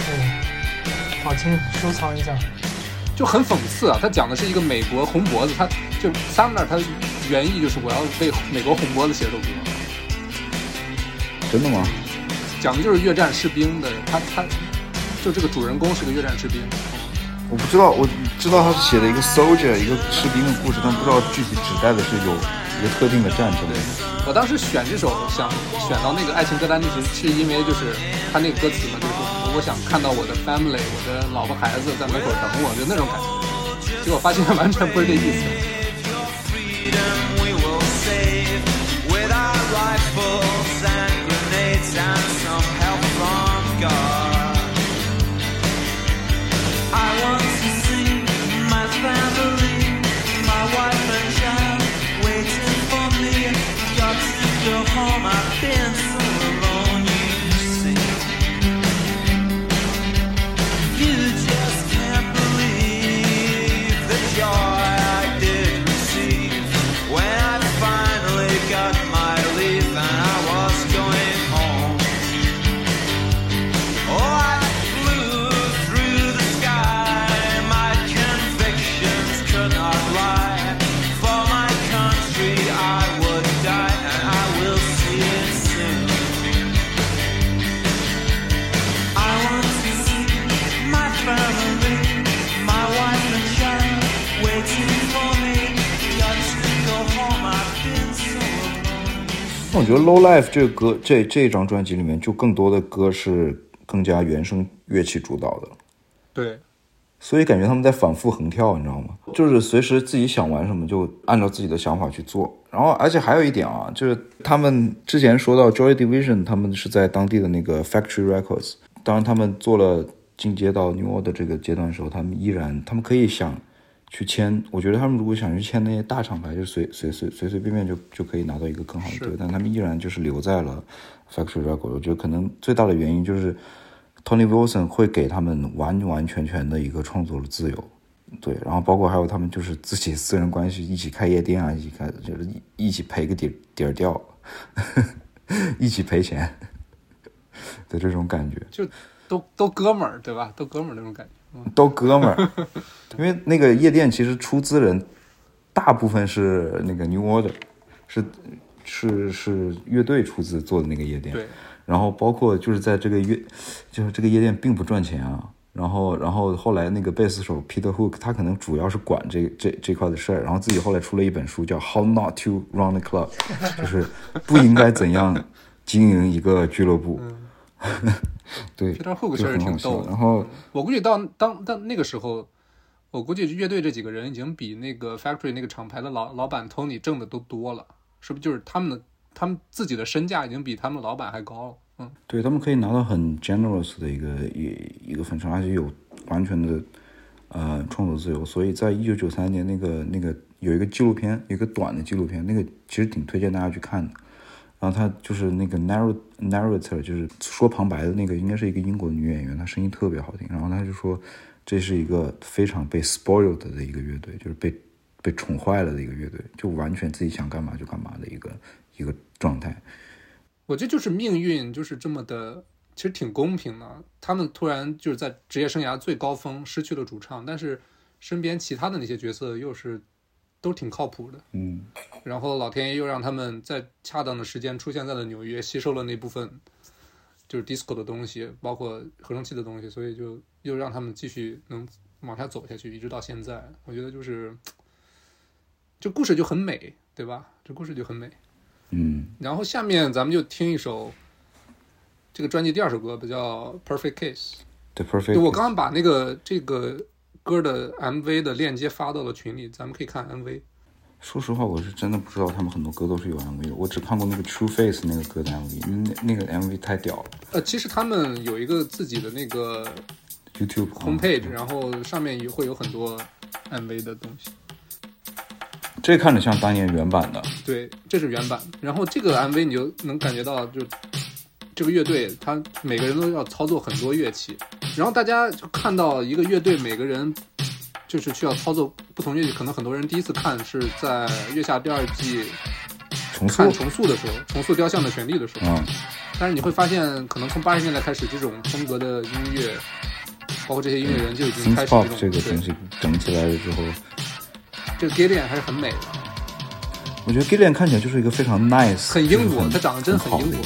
哦，好听，收藏一下。就很讽刺啊！他讲的是一个美国红脖子，他就 Sumner 他原意就是我要为美国红脖子写首歌，真的吗？讲的就是越战士兵的，他他就这个主人公是个越战士兵，我不知道，我知道他是写的一个 soldier 一个士兵的故事，但不知道具体指代的是有一个特定的战争。我当时选这首想选到那个爱情歌单就是是因为就是他那个歌词嘛，就是说我想看到我的 family，我的老婆孩子在门口等我，就那种感觉。结果发现完全不是这意思。觉得《Low Life》这个歌，这这张专辑里面，就更多的歌是更加原声乐器主导的，对，所以感觉他们在反复横跳，你知道吗？就是随时自己想玩什么就按照自己的想法去做。然后，而且还有一点啊，就是他们之前说到 Joy Division，他们是在当地的那个 Factory Records，当然他们做了进阶到 New Order 这个阶段的时候，他们依然他们可以想去签，我觉得他们如果想去签那些大厂牌，就随随随随随便便就就可以拿到一个更好的队，但他们依然就是留在了 Factory Records。我觉得可能最大的原因就是 Tony Wilson 会给他们完完全全的一个创作的自由。对，然后包括还有他们就是自己私人关系，一起开夜店啊，一起开就是一一起赔个底底儿掉，一起赔钱的这种感觉。就都都哥们儿，对吧？都哥们儿那种感觉。嗯都哥们儿，因为那个夜店其实出资人大部分是那个 New Order，是是是乐队出资做的那个夜店，对，然后包括就是在这个乐，就是这个夜店并不赚钱啊。然后，然后后来那个贝斯手 Peter Hook，他可能主要是管这这这块的事儿，然后自己后来出了一本书叫《How Not to Run the Club》，就是不应该怎样经营一个俱乐部。对，Peter Hook 确实挺逗的然后我估计到当当那个时候，我估计乐队这几个人已经比那个 Factory 那个厂牌的老老板 Tony 挣的都多了，是不是？就是他们的他们自己的身价已经比他们老板还高了。嗯，对他们可以拿到很 generous 的一个一一个分成，而且有完全的呃创作自由。所以在一九九三年那个那个有一个纪录片，有一个短的纪录片，那个其实挺推荐大家去看的。然后他就是那个 narr narrator，就是说旁白的那个，应该是一个英国女演员，她声音特别好听。然后她就说，这是一个非常被 spoiled 的一个乐队，就是被被宠坏了的一个乐队，就完全自己想干嘛就干嘛的一个一个状态。我觉得就是命运就是这么的，其实挺公平的。他们突然就是在职业生涯最高峰失去了主唱，但是身边其他的那些角色又是都挺靠谱的。嗯，然后老天爷又让他们在恰当的时间出现在了纽约，吸收了那部分就是 disco 的东西，包括合成器的东西，所以就又让他们继续能往下走下去，一直到现在。我觉得就是这故事就很美，对吧？这故事就很美。嗯，然后下面咱们就听一首这个专辑第二首歌，叫《Perfect Case》。对，perfect。对我刚刚把那个这个歌的 MV 的链接发到了群里，咱们可以看 MV。说实话，我是真的不知道他们很多歌都是有 MV 的，我只看过那个 True Face 那个歌的 MV，那那个 MV 太屌了呃，其实他们有一个自己的那个，YouTube 啊 homepage，然后上面也会有很多 MV 的东西。这看着像当年原版的，对，这是原版。然后这个 MV 你就能感觉到，就这个乐队，他每个人都要操作很多乐器，然后大家就看到一个乐队每个人就是需要操作不同乐器，可能很多人第一次看是在《月下》第二季重塑看，重塑的时候，重塑雕像的权利的时候，嗯，但是你会发现，可能从八十年代开始，这种风格的音乐，包括这些音乐人就已经开始这种对这个东西整起来了之后，这个 Gillian 还是很美的，我觉得 Gillian 看起来就是一个非常 nice，很英国，他长得真很英国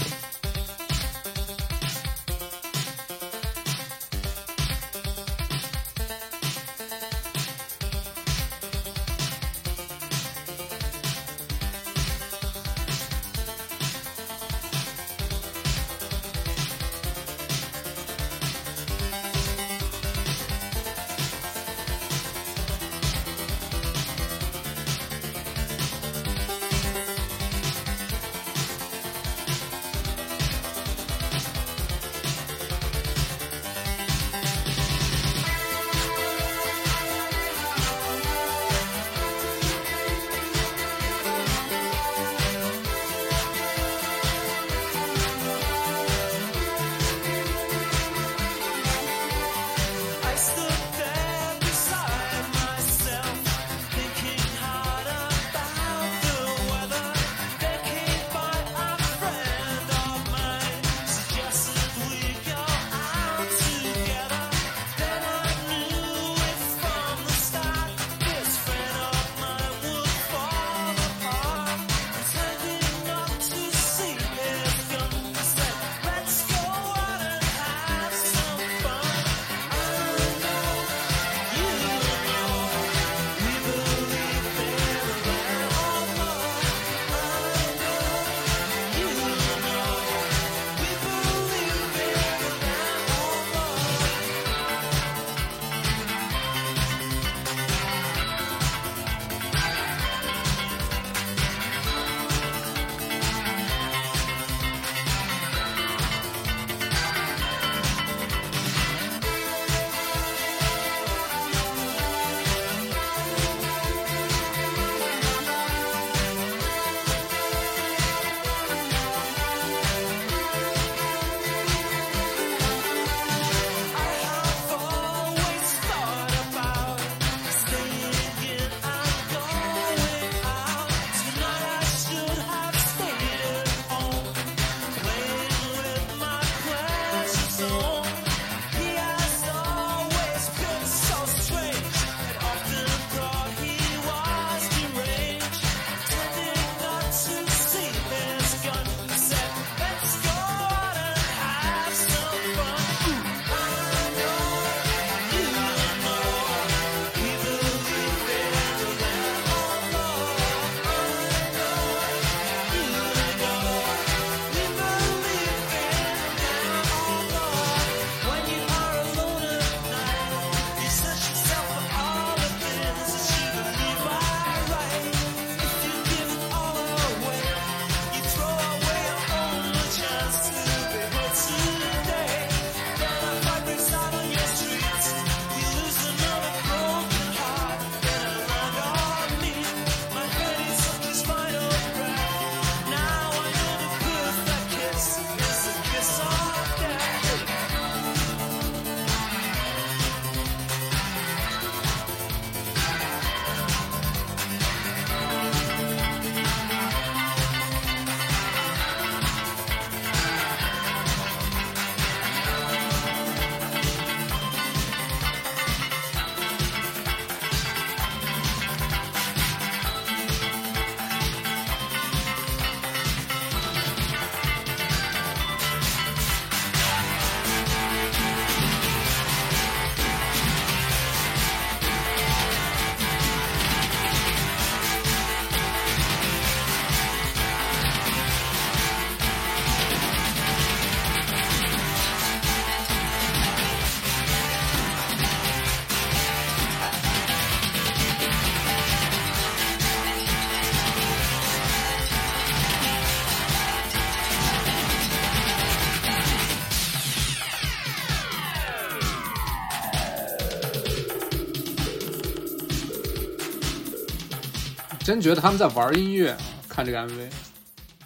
真觉得他们在玩音乐，看这个 MV。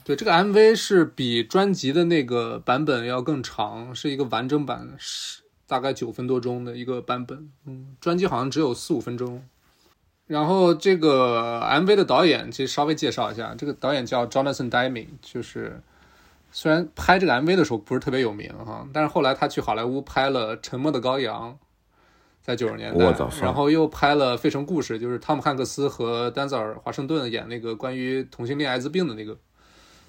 对，这个 MV 是比专辑的那个版本要更长，是一个完整版，是大概九分多钟的一个版本。嗯，专辑好像只有四五分钟。然后这个 MV 的导演其实稍微介绍一下，这个导演叫 Jonathan Demme，就是虽然拍这个 MV 的时候不是特别有名哈，但是后来他去好莱坞拍了《沉默的羔羊》，在九十年代然后又拍了《费城故事》，就是汤姆汉克斯和丹泽尔华盛顿演那个关于同性恋艾滋病的那个，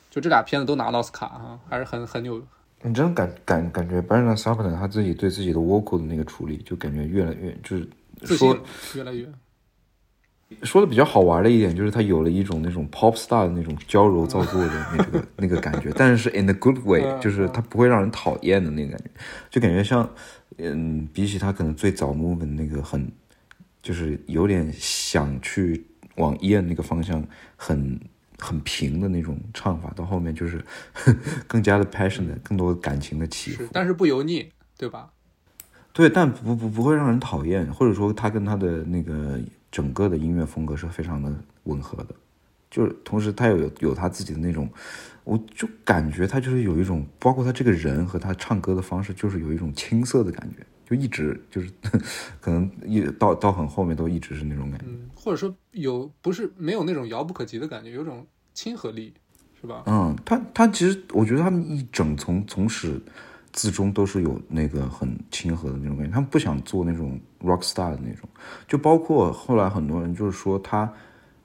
就这俩片子都拿了奥斯卡哈，还是很很有。你真感感感觉 Brandon s a p p e r 他自己对自己的 vocal 的那个处理，就感觉越来越就是自说信，越来越说的比较好玩的一点，就是他有了一种那种 pop star 的那种娇柔造作的那个 那个感觉，但是是 in a good way，嗯就是他不会让人讨厌的那个感觉，就感觉像，嗯，比起他可能最早 movement 那个很，就是有点想去往 Ian 那个方向很很平的那种唱法，到后面就是 更加的 passion 的，更多感情的起伏，。但是不油腻，对吧？对，但不不不会让人讨厌，或者说他跟他的那个整个的音乐风格是非常的吻合的，就是同时他有有有他自己的那种，我就感觉他就是有一种，包括他这个人和他唱歌的方式，就是有一种青涩的感觉，就一直就是 可能一到到很后面都一直是那种感觉。嗯，或者说有不是没有那种遥不可及的感觉，有种亲和力，是吧？嗯，他他其实我觉得他们一整从从始至终都是有那个很亲和的那种感觉，他们不想做那种 rock star 的那种，就包括后来很多人就是说他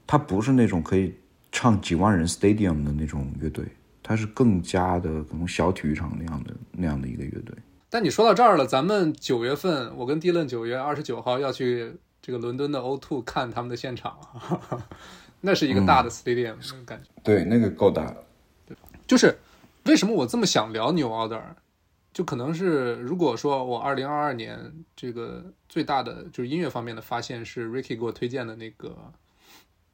他不是那种可以唱几万人 stadium 的那种乐队，它是更加的可能小体育场那样的那样的一个乐队。但你说到这儿了，咱们九月份，我跟 Dylan 九月二十九号要去这个伦敦的 O2 看他们的现场，那是一个大的 stadium，、那个感觉。对，那个够大。对就是为什么我这么想聊 New Order，就可能是如果说我二零二二年这个最大的就是音乐方面的发现是 Ricky 给我推荐的那个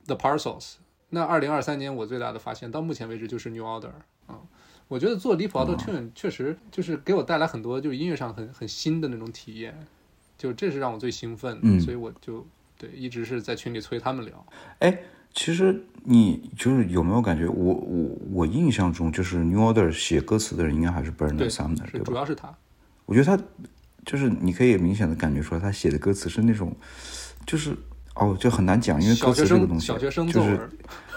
The Parcels，那二零二三年我最大的发现到目前为止就是 New Order 啊。我觉得做离谱 Auto Tune 确实就是给我带来很多就是音乐上很很新的那种体验，就这是让我最兴奋所以我就对一直是在群里催他们聊。哎，其实你就是有没有感觉我，我我印象中就是 New Order 写歌词的人应该还是 Bernard 对，Sumner，是对吧？主要是他，我觉得他就是你可以明显的感觉出来，他写的歌词是那种，就是哦，就很难讲，因为歌词这个东西小学生就是，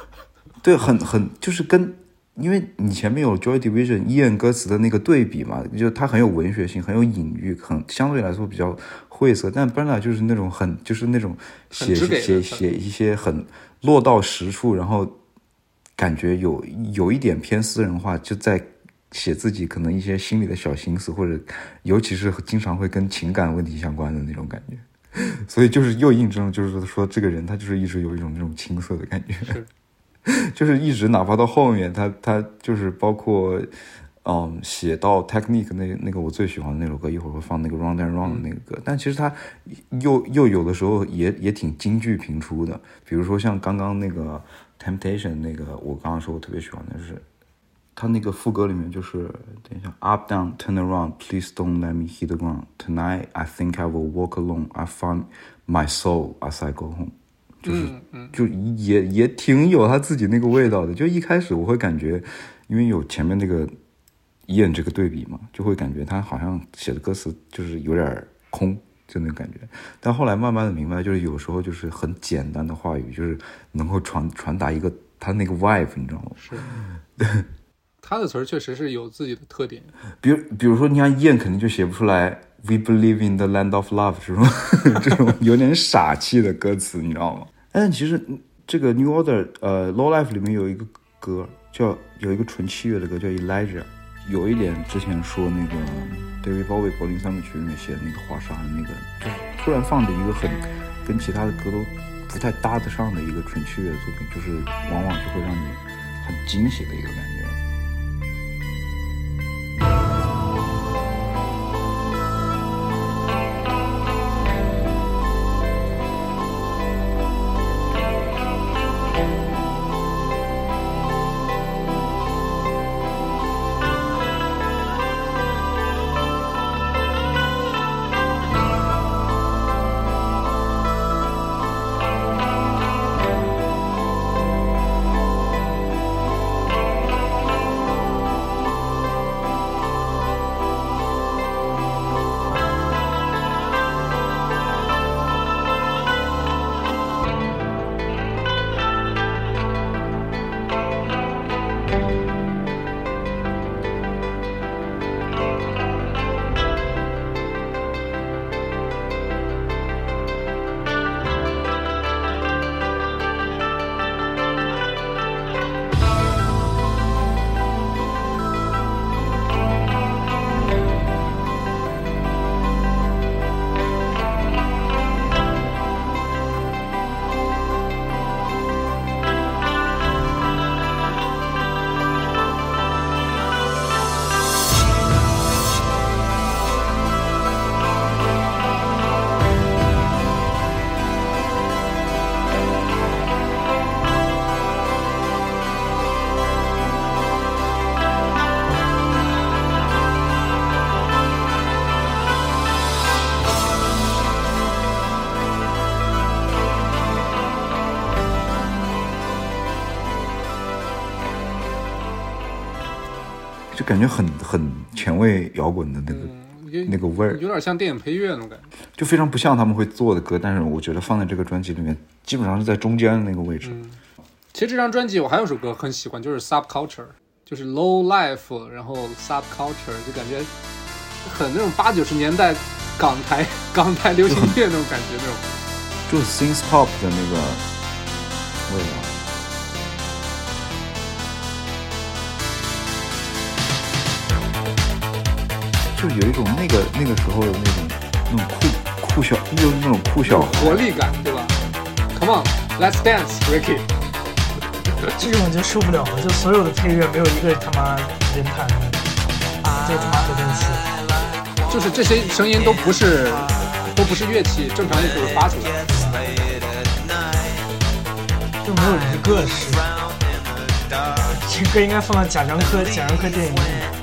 对，很很就是跟，因为你前面有 Joy Division Ian 歌词的那个对比嘛，就它很有文学性，很有隐喻，很相对来说比较晦涩。但 Bernard 就是那种很就是那种写写写一些很落到实处，然后感觉有有一点偏私人化，就在写自己可能一些心里的小心思，或者尤其是经常会跟情感问题相关的那种感觉。所以就是又印证了，就是说这个人他就是一直有一种那种青涩的感觉。是 就是一直哪怕到后面，他他就是包括，嗯，写到 Technique 那那个我最喜欢的那首歌，一会儿会放那个 Round and Round 的那个歌，但其实他又又有的时候也也挺金句频出的，比如说像刚刚那个 Temptation 那个，我刚刚说我特别喜欢的是。他那个副歌里面就是，等一下，Up down turn around, please don't let me hit the ground. Tonight I think I will walk alone. I find my soul as I go home. 就是就也也挺有他自己那个味道的。就一开始我会感觉，因为有前面那个燕这个对比嘛，就会感觉他好像写的歌词就是有点空，就那种感觉。但后来慢慢的明白，就是有时候就是很简单的话语，就是能够传传达一个他那个 vibe，你知道吗？是。他的词儿确实是有自己的特点，比如比如说，你看燕肯定就写不出来 “We believe in the land of love” 这种 这种有点傻气的歌词，你知道吗？但其实嗯这个 New Order 呃 Low Life 里面有一个歌叫有一个纯器乐的歌叫 Elijah，有一点之前说那个 David Bowie 柏林三部曲里面写的那个华沙的那个，就是突然放着一个很跟其他的歌都不太搭得上的一个纯器乐的作品，就是往往就会让你很惊喜的一个感觉。感觉很很前卫摇滚的那个、嗯，那个味儿，有点像电影配乐那种感觉。就非常不像他们会做的歌，但是我觉得放在这个专辑里面，基本上是在中间的那个位置。嗯，其实这张专辑我还有首歌很喜欢，就是 Subculture，就是 Low Life，然后 Subculture，就感觉很那种八九十年代港台 港台流行乐那种感觉，那种就是 synth pop 的那个味道。就有一种那个那个时候的那种那种酷酷小，就是那种酷小孩活力感，对吧？Come on，Let's dance，Ricky。这种就受不了了，就所有的配乐没有一个他妈人弹的，这他妈的真是。就是这些声音都不是都不是乐器，正常就是发出来的。就没有一个是。这歌应该放到贾樟柯贾樟柯电影里。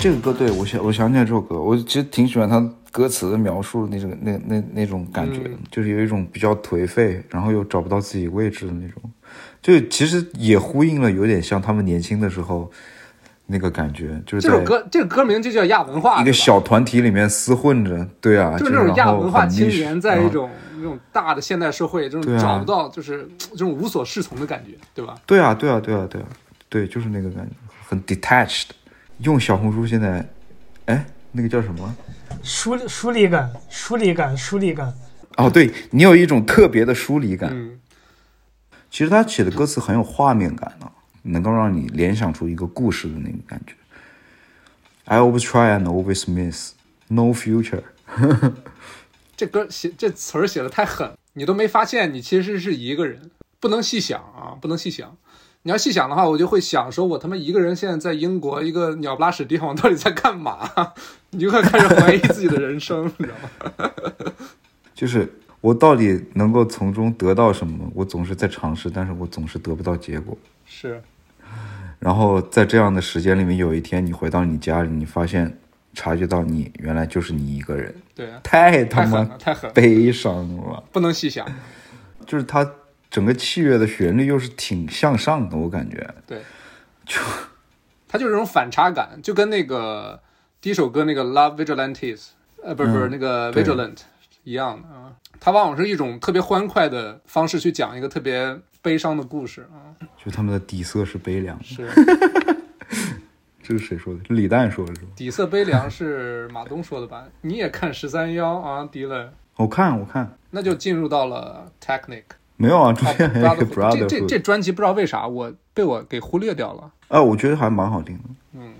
这个歌对我想我想起来这首歌，我其实挺喜欢它歌词的描述那种那那那种感觉，嗯就是有一种比较颓废，然后又找不到自己位置的那种，就其实也呼应了有点像他们年轻的时候那个感觉，就是这首歌这个歌名就叫亚文化，一个小团体里面厮混着，对啊，就是那种亚文化青年，在一种那种大的现代社会，这种找不到就是这种无所适从的感觉，对吧？对啊，对啊，对啊，对啊，对，就是那个感觉，很 detached。用小红书现在，哎，那个叫什么？疏疏离感，疏离感，疏离感。哦，对你有一种特别的疏离感。嗯，其实他写的歌词很有画面感的、能够让你联想出一个故事的那种感觉。I always try and always miss, no future。这歌写这词儿写的太狠，你都没发现你其实是一个人，不能细想啊，不能细想。你要细想的话，我就会想说，我他妈一个人现在在英国一个鸟不拉屎地方，我到底在干嘛？你就会开始怀疑自己的人生，你知道吗？就是我到底能够从中得到什么？我总是在尝试，但是我总是得不到结果。是，然后在这样的时间里面，有一天你回到你家里，你发现察觉到你原来就是你一个人，对啊，太他妈太狠了，太狠了，悲伤了。不能细想。就是它整个器乐的旋律又是挺向上的，我感觉。对，就它就是这种反差感，就跟那个第一首歌那个 Love Vigilantes，呃，不是不是、嗯那个 Vigilant 一样的啊。它往往是一种特别欢快的方式去讲一个特别悲伤的故事啊。就他们的底色是悲凉的，是 这是谁说的？李诞说的是吧？底色悲凉是马东说的吧？你也看十三幺啊，迪伦，我看我看那就进入到了 Technic。没有啊，中啊间还有一个 Brotherhood，这这这专辑不知道为啥我被我给忽略掉了。啊，我觉得还蛮好听的。嗯，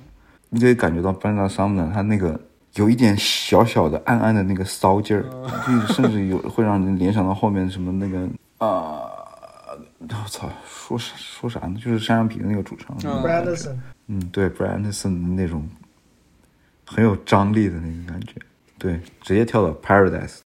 你可以感觉到 Brenda Sumner 他那个有一点小小的暗暗的那个骚劲儿，就甚至有会让人联想到后面什么那个啊，我、操，说啥说啥呢？就是山羊皮的那个主唱，嗯 Bradison，嗯，对 b r a n d s o n 那种很有张力的那个感觉，对，直接跳到 Paradise。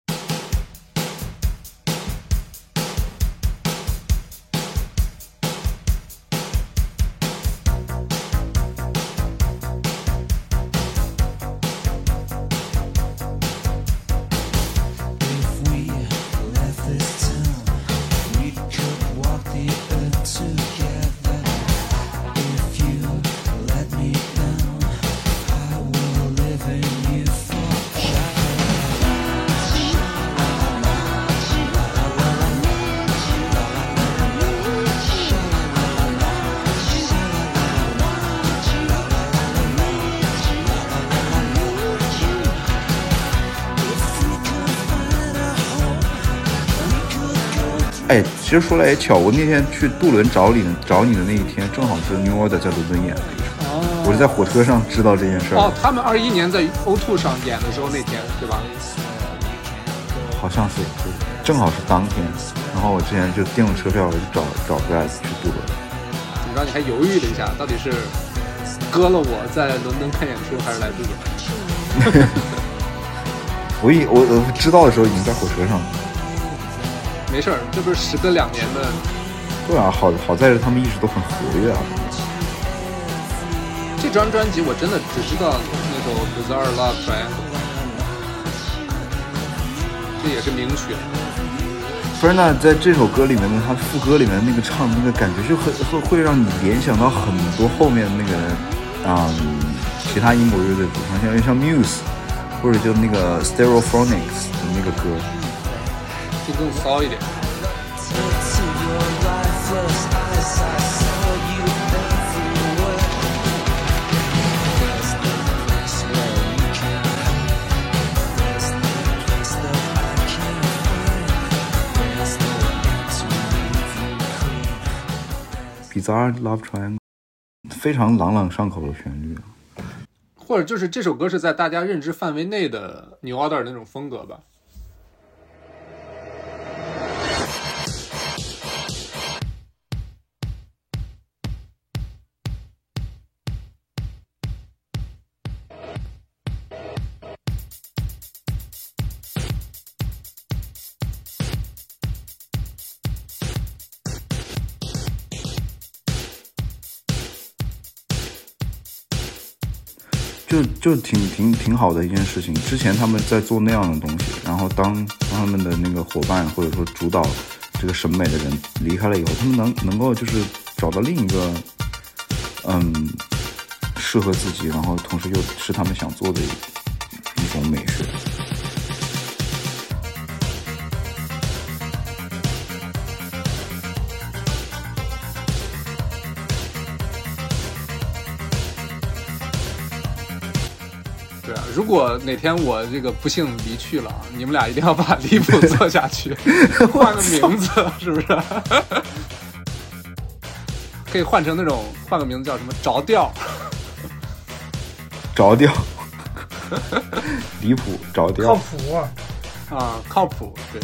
其实说来也巧，我那天去杜伦找你找你的那一天，正好是 New Order 在伦敦演的一场，哦我是在火车上知道这件事儿，哦，他们二一年在 O Two 上演的时候那天，对吧？好像是对，正好是当天。然后我之前就订了车票，我就找找 Brad 去杜伦。你知道你还犹豫了一下，到底是割了我在伦敦看演出，还是来杜伦？我已我我知道的时候已经在火车上了。没事儿，这不是时隔两年的，对啊，好好在是他们一直都很活跃啊。这张专辑我真的只知道那首《Bizarre Love Triangle》，这也是名曲。Brenna 在这首歌里面呢他副歌里面那个唱那个感觉，就很会会让你联想到很多后面那个嗯其他英国乐队，比方像像 Muse，或者就那个 Stereophonics 的那个歌。就更骚一点。Clean. Bizarre Love Triangle，非常朗朗上口的旋律啊。或者就是这首歌是在大家认知范围内的 New Order 那种风格吧。就挺挺挺好的一件事情。之前他们在做那样的东西，然后当当他们的那个伙伴或者说主导这个审美的人离开了以后，他们能能够就是找到另一个嗯适合自己，然后同时又是他们想做的一一种美学。如果哪天我这个不幸离去了，你们俩一定要把离谱做下去，换个名字，是不是？可以换成那种换个名字叫什么着调，着调，离谱，着调靠。谱。啊，靠谱，对。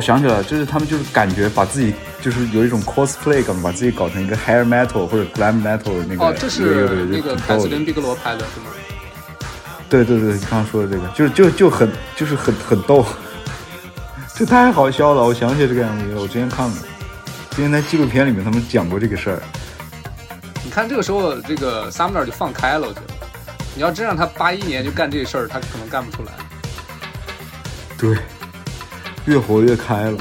我想起来了，就是他们就是感觉把自己就是有一种 cosplay 感，把自己搞成一个 hair metal 或者 glam metal 的那个哦，这是那个凯瑟琳·很逗的。毕格罗拍的，是吗？对对对，你刚刚说的这个，就是就就很就是很很逗，这太好笑了。我想起这个 MV 了，我之前看过，之前在纪录片里面他们讲过这个事儿。你看这个时候，这个 Sumner 就放开了，我觉得。你要真让他八一年就干这事儿，他可能干不出来。对，越活越开了。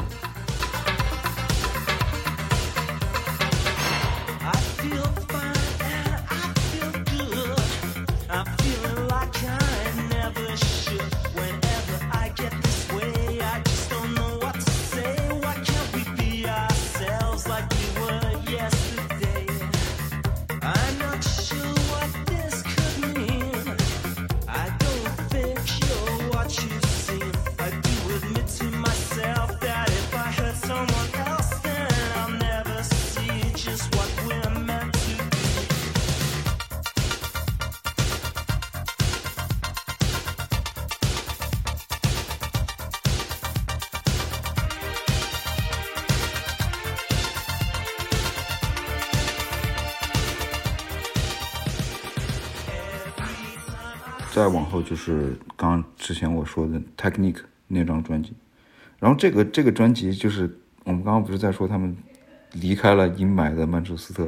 就是刚之前我说的 Technique 那张专辑，然后这个这个专辑就是我们刚刚不是在说他们离开了阴霾的曼彻斯特，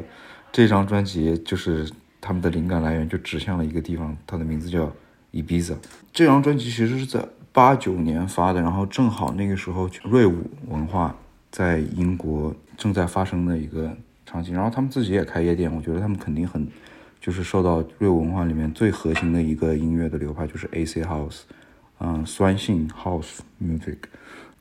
这张专辑就是他们的灵感来源就指向了一个地方，它的名字叫 Ibiza。这张专辑其实是在八九年发的，然后正好那个时候瑞舞文化在英国正在发生的一个场景，然后他们自己也开夜店，我觉得他们肯定很就是受到瑞文化里面最核心的一个音乐的流派就是 AC House，嗯，酸性 House Music。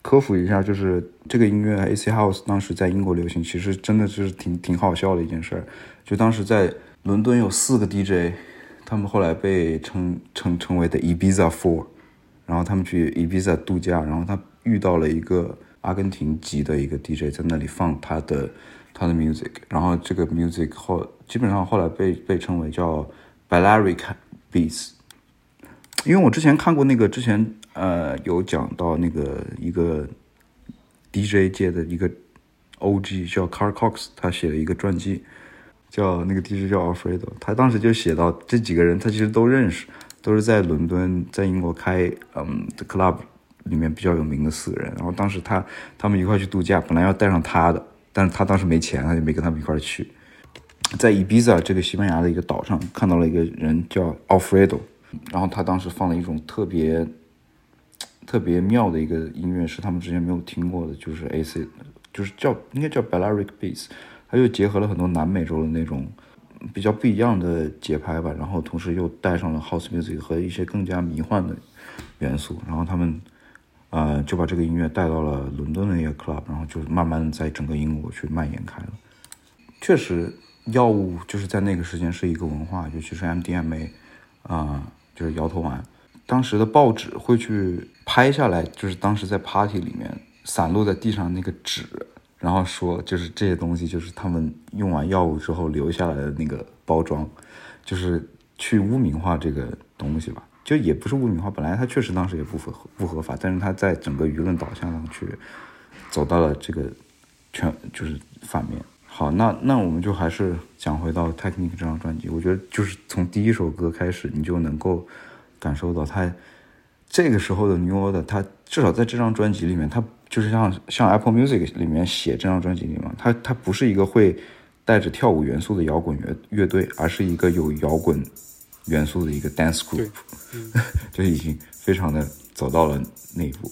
科普一下，就是这个音乐 AC House 当时在英国流行，其实真的就是挺挺好笑的一件事儿。就当时在伦敦有四个 DJ，他们后来被称称称为的 Ibiza Four，然后他们去 Ibiza 度假，然后他遇到了一个阿根廷籍的一个 DJ，在那里放他的他的 music，然后这个 music 后基本上后来被被称为叫 Balearic Beats。因为我之前看过那个，之前呃有讲到那个一个 DJ 界的一个 OG 叫 Car Cox，他写了一个传记，叫那个 DJ 叫 Alfredo，他当时就写到这几个人他其实都认识，都是在伦敦在英国开嗯 club 里面比较有名的四个人，然后当时他他们一块去度假，本来要带上他的，但是他当时没钱，他就没跟他们一块去。在 Ibiza 这个西班牙的一个岛上看到了一个人叫 Alfredo，然后他当时放了一种特别特别妙的一个音乐，是他们之前没有听过的，就是 AC，就是叫应该叫 Balearic Beats，它又结合了很多南美洲的那种比较不一样的节拍吧，然后同时又带上了 House Music 和一些更加迷幻的元素，然后他们呃就把这个音乐带到了伦敦的一个 club，然后就慢慢在整个英国去蔓延开了。确实，药物就是在那个时间是一个文化，尤其是 MDMA，啊、就是摇头丸。当时的报纸会去拍下来，就是当时在 party 里面散落在地上那个纸，然后说就是这些东西就是他们用完药物之后留下来的那个包装，就是去污名化这个东西吧。就也不是污名化，本来它确实当时也不合不合法，但是它在整个舆论导向上去走到了这个全就是反面。好，那那我们就还是讲回到 Technique 这张专辑，我觉得就是从第一首歌开始，你就能够感受到它这个时候的 New Order，它至少在这张专辑里面，它就是像像 Apple Music 里面写这张专辑里面，它它不是一个会带着跳舞元素的摇滚乐乐队，而是一个有摇滚元素的一个 dance group，就已经非常的走到了那一步。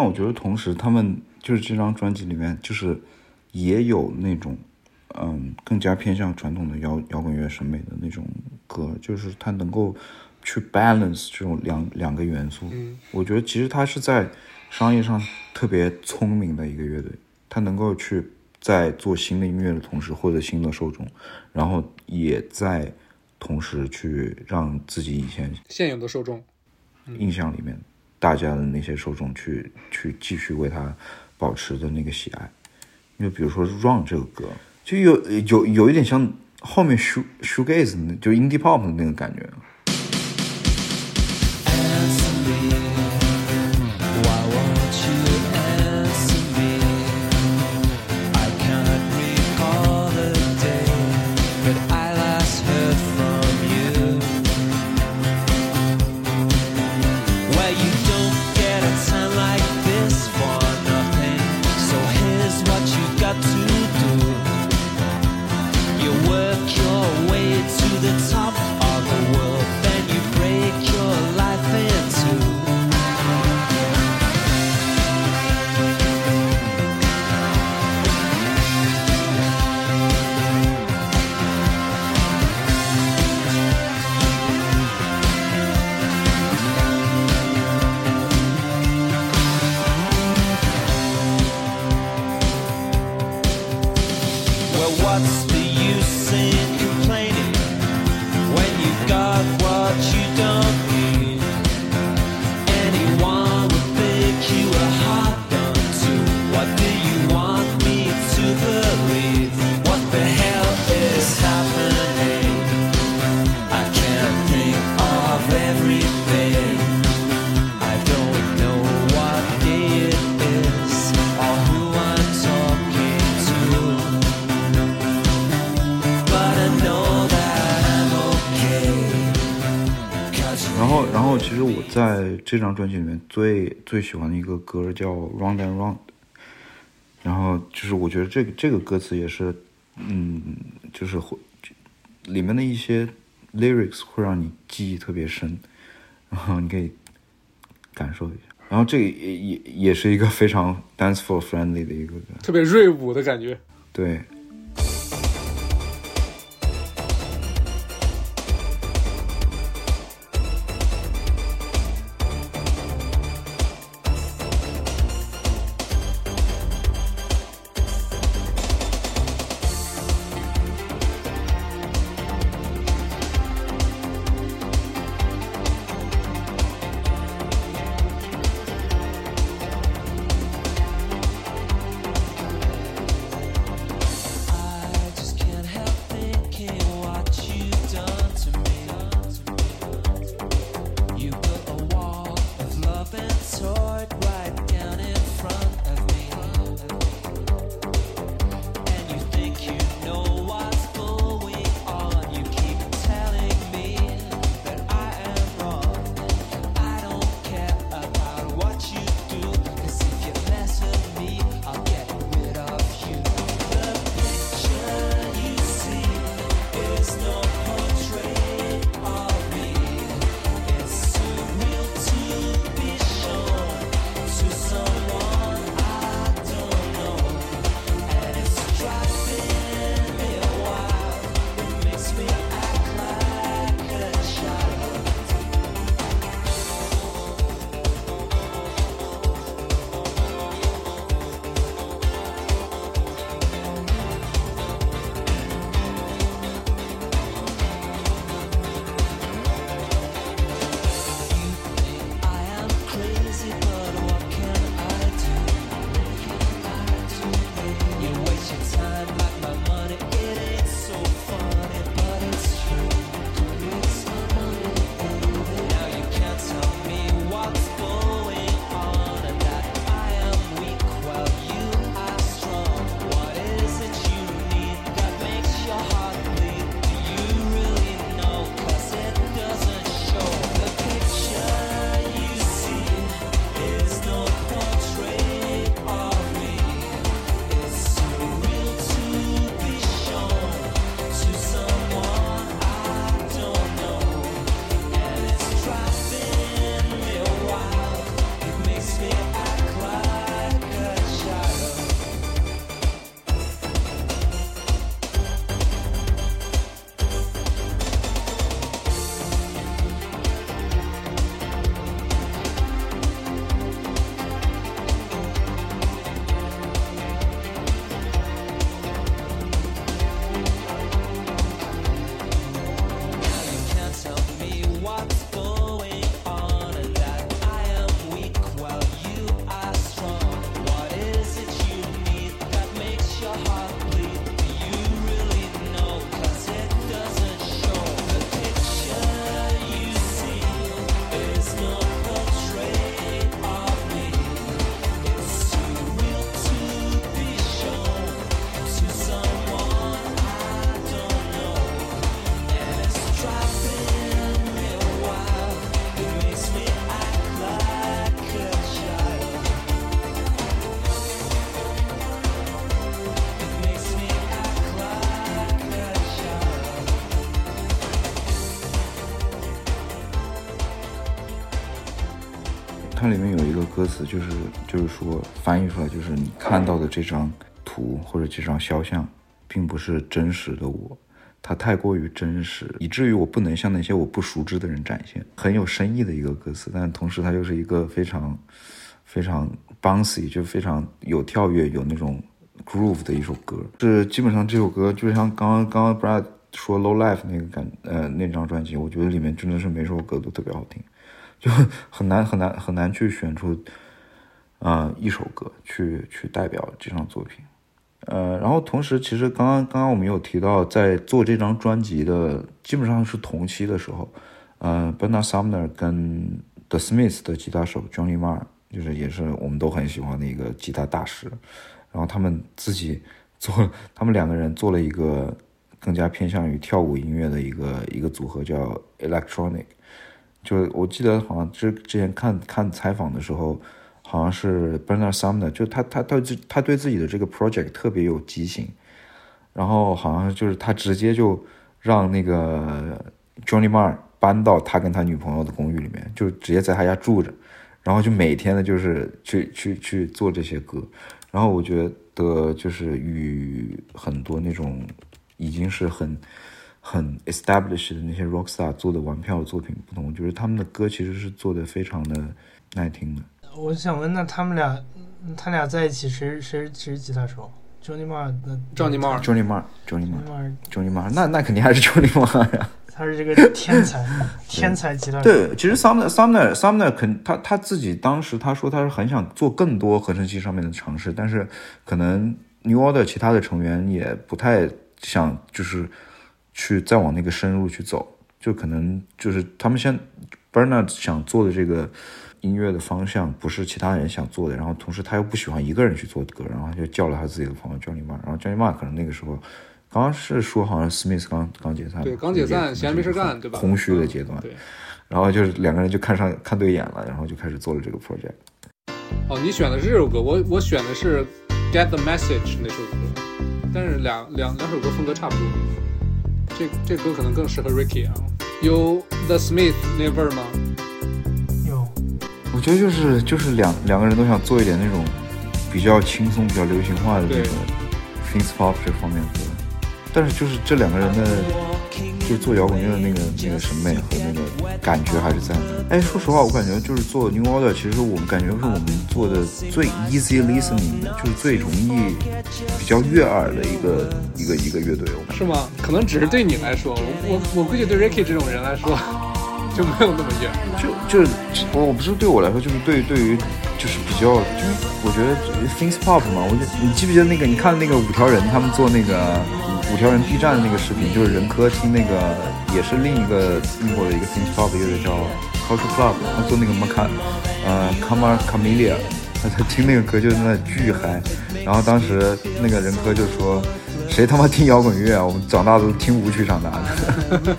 但我觉得同时他们就是这张专辑里面就是也有那种嗯更加偏向传统的摇摇滚乐审美的那种歌，就是它能够去 balance 这种两两个元素。嗯，我觉得其实他是在商业上特别聪明的一个乐队，他能够去在做新的音乐的同时获得新的受众，然后也在同时去让自己以前现有的受众，印象里面大家的那些受众去去继续为他保持的那个喜爱。就比如说《Run》这个歌，就有有有一点像后面 shoe shoegaze，就 indie pop 的那个感觉。最最喜欢的一个歌叫《Round and Round》，然后就是我觉得这个这个歌词也是，嗯，就是会里面的一些 lyrics 会让你记忆特别深，然后你可以感受一下。然后这个也也也是一个非常 dance for friendly 的一个歌，特别锐舞的感觉。对。里面有一个歌词，就是就是说翻译出来就是你看到的这张图或者这张肖像，并不是真实的我，它太过于真实，以至于我不能向那些我不熟知的人展现。很有深意的一个歌词，但同时它又是一个非常非常 bouncy，就非常有跳跃、有那种 groove 的一首歌。是基本上这首歌，就像刚刚刚刚 Brad 说 Low Life 那个感呃那张专辑，我觉得里面真的是每首歌都特别好听，就很难很难很难去选出呃一首歌去去代表这张作品。呃，然后同时，其实刚刚刚刚我们有提到，在做这张专辑的基本上是同期的时候，呃，Bernard Sumner 跟 The Smiths 的吉他手 Johnny Marr，就是也是我们都很喜欢的一个吉他大师，然后他们自己做，他们两个人做了一个更加偏向于跳舞音乐的一个一个组合，叫 Electronic。就我记得好像之之前看看采访的时候，好像是 Bernard Sumner，就他他他他对自己的这个 project 特别有激情，然后好像就是他直接就让那个 Johnny Marr 搬到他跟他女朋友的公寓里面，就直接在他家住着，然后就每天的就是去去去做这些歌，然后我觉得就是与很多那种已经是很很 established 的那些 rock star 做的玩票的作品不同，就是他们的歌其实是做的非常的耐听的。我想问，那他们俩，他俩在一起谁谁谁是吉他手？Johnny Marr，Johnny Marr，Johnny Marr，Johnny Marr，Johnny Marr。那那肯定还是 Johnny Marr 呀，他是这个天才，天才吉他手。对，其实 Sumner Sumner，Sumner 肯，他他自己当时他说他是很想做更多合成器上面的尝试，但是可能 New Order 其他的成员也不太想，就是。去再往那个深入去走，就可能就是他们现 Bernard 想做的这个音乐的方向不是其他人想做的，然后同时他又不喜欢一个人去做歌，然后就叫了他自己的朋友 Johnny Marr，然后 Johnny Marr 可能那个时候。刚刚是说好像 Smith 刚刚解散，对，刚解散，闲着没事干，对吧？空虚的阶段，对。然后就是两个人就看上看对眼了，然后就开始做了这个 project。哦，你选的是这首歌，我我选的是 Get the Message 那首歌，但是两两两首歌风格差不多。这这歌可能更适合 Ricky 啊，有 The Smith 那味儿吗？有。我觉得就是就是两两个人都想做一点那种比较轻松、比较流行化的这对。个 things pop 这方面的歌，但是就是这两个人的就是做摇滚乐的那个那个审美和那个感觉还是在的。哎，说实话，我感觉就是做 New Order，其实我们感觉是我们做的最 easy listening 的，就是最容易比较悦耳的一个一个一个乐队。是吗？可能只是对你来说，我我我估计对 Ricky 这种人来说就没有那么远。就就是我我不是对我来说，就是对对于就是比较，就是我觉得 things pop 嘛，我就你记不记得那个你看那个五条人他们做那个五条人 B 站的那个视频，就是任科听那个也是另一个英国的一个 things pop 乐队叫 Culture Club，他做那个 Maca 呃 Cama Camelia，他他听那个歌就在那巨嗨，然后当时那个任科就说。谁他妈听摇滚乐啊？我们长大都听舞曲长大的。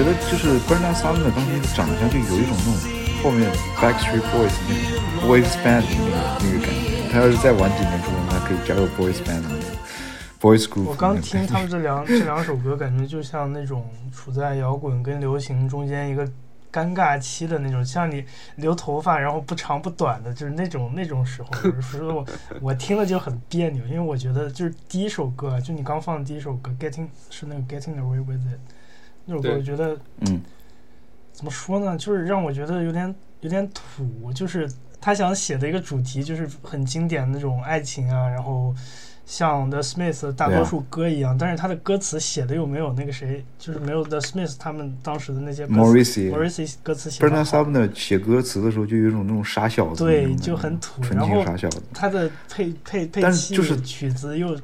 觉得就是 Bernard Sumner 当时长相就有一种那种后面 Backstreet Boys 那种 boys band 的那个那个感觉。他要是再晚几年出道，他可以加入 boys band 的那种 boys group 我刚听他们这两这两首歌，感觉就像那种处在摇滚跟流行中间一个尴尬期的那种，像你留头发然后不长不短的，就是那种那种时候。所以我我听了就很别扭，因为我觉得就是第一首歌，就你刚放的第一首歌《Getting》是那个《Getting Away with It》那首歌，我觉得嗯，怎么说呢，就是让我觉得有点有点土，就是他想写的一个主题就是很经典的那种爱情啊，然后像 The Smiths 大多数歌一样，但是他的歌词写的又没有那个谁，就是没有 The Smiths 他们当时的那些 Morrissey Morrissey 歌词写的 Bernard 好。Sumner 写歌词的时候就有一种那种傻小子对，就很土。纯然后情傻小子。他的配配配器、但是就是曲子又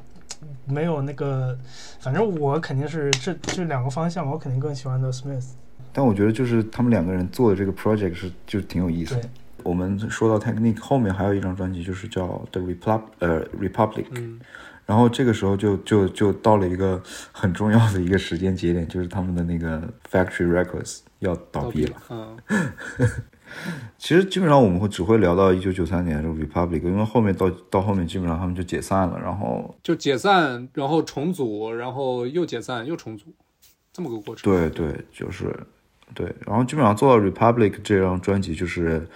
没有那个，反正我肯定是这这两个方向，我肯定更喜欢 The Smiths。但我觉得就是他们两个人做的这个 project 是就是挺有意思的。我们说到 Technique 后面还有一张专辑，就是叫 The Republic 呃 Republic，、嗯，然后这个时候就就就到了一个很重要的一个时间节点，就是他们的那个 Factory Records 要倒闭了。嗯，其实基本上我们会只会聊到一九九三年的 Republic，因为后面到到后面基本上他们就解散了，然后就解散，然后重组，然后又解散又重组，这么个过程。对对，就是对，然后基本上做到 Republic 这张专辑，就是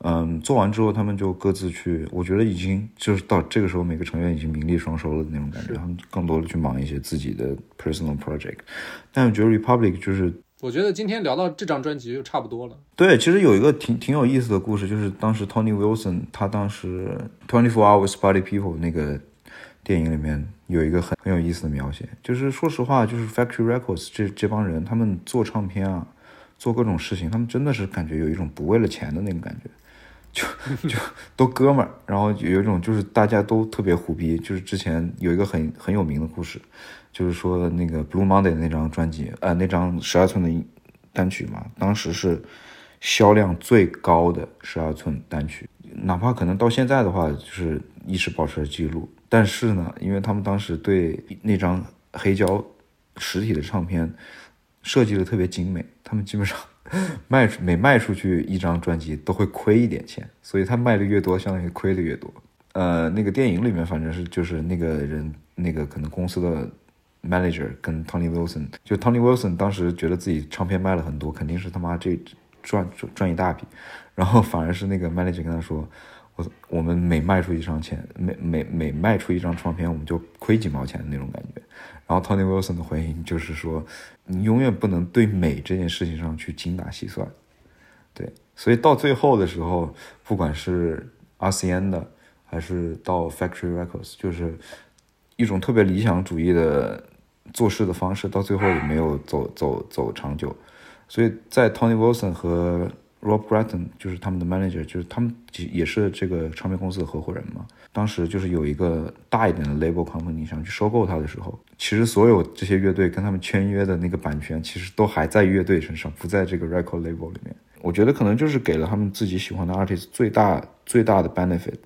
嗯，做完之后他们就各自去，我觉得已经就是到这个时候，每个成员已经名利双收了的那种感觉，他们更多的去忙一些自己的 personal project。但我觉得 Republic 就是我觉得今天聊到这张专辑就差不多了。对，其实有一个挺挺有意思的故事，就是当时 Tony Wilson 他当时 Twenty Four Hours Party People 那个电影里面有一个很很有意思的描写，就是说实话，就是 Factory Records 这这帮人，他们做唱片啊，做各种事情，他们真的是感觉有一种不为了钱的那种感觉。就就都哥们儿，然后有一种就是大家都特别虎逼，就是之前有一个很很有名的故事，就是说那个 Blue Monday 那张专辑，呃，那张十二寸的单曲嘛，当时是销量最高的十二寸单曲，哪怕可能到现在的话，就是一直保持着记录。但是呢，因为他们当时对那张黑胶实体的唱片设计的特别精美，他们基本上 卖每卖出去一张专辑都会亏一点钱，所以他卖的越多，相当于亏的越多。呃，那个电影里面反正是就是那个人那个可能公司的 manager 跟 Tony Wilson，就 Tony Wilson 当时觉得自己唱片卖了很多，肯定是他妈这赚赚赚一大笔，然后反而是那个 manager 跟他说，我我们每卖出一张钱，每每每卖出一张唱片，我们就亏几毛钱的那种感觉。然后 Tony Wilson 的回应就是说，你永远不能对美这件事情上去精打细算，对，所以到最后的时候，不管是 RCN 的，还是到 Factory Records，就是一种特别理想主义的做事的方式，到最后也没有走走走长久。所以在 Tony Wilson 和 Rob g r a t t o n 就是他们的 manager，就是他们也是这个唱片公司的合伙人嘛。当时就是有一个大一点的 label company 想去收购他的时候，其实所有这些乐队跟他们签约的那个版权，其实都还在乐队身上，不在这个 record label 里面。我觉得可能就是给了他们自己喜欢的 artist 最大最大的 benefit，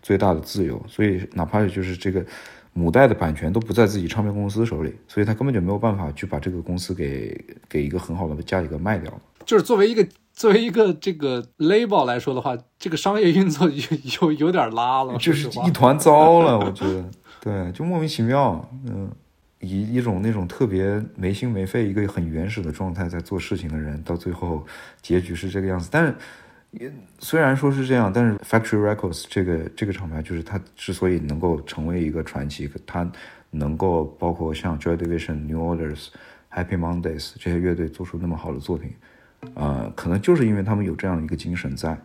最大的自由。所以哪怕就是这个母带的版权都不在自己唱片公司手里，所以他根本就没有办法去把这个公司给给一个很好的价格卖掉。就是作为一个作为一个这个 label 来说的话，这个商业运作有有有点拉了，就是一团糟了，我觉得，对，就莫名其妙，嗯，以一种那种特别没心没肺、一个很原始的状态在做事情的人，到最后结局是这个样子。但是，虽然说是这样，但是 Factory Records 这个这个厂牌，就是它之所以能够成为一个传奇，它能够包括像 Joy Division、New Orders、Happy Mondays 这些乐队做出那么好的作品，呃，可能就是因为他们有这样一个精神在。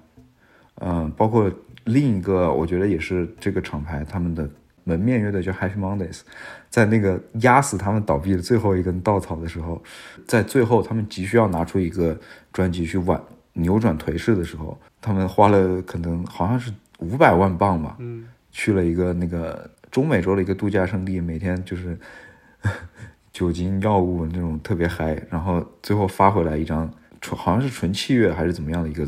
嗯，包括另一个，我觉得也是这个厂牌他们的门面乐队叫 Happy Mondays，在那个压死他们倒闭的最后一根稻草的时候，在最后他们急需要拿出一个专辑去挽扭转颓势的时候，他们花了可能好像是五百万镑吧，嗯，去了一个那个中美洲的一个度假胜地，每天就是 酒精药物那种特别嗨，然后最后发回来一张纯好像是纯器乐还是怎么样的一个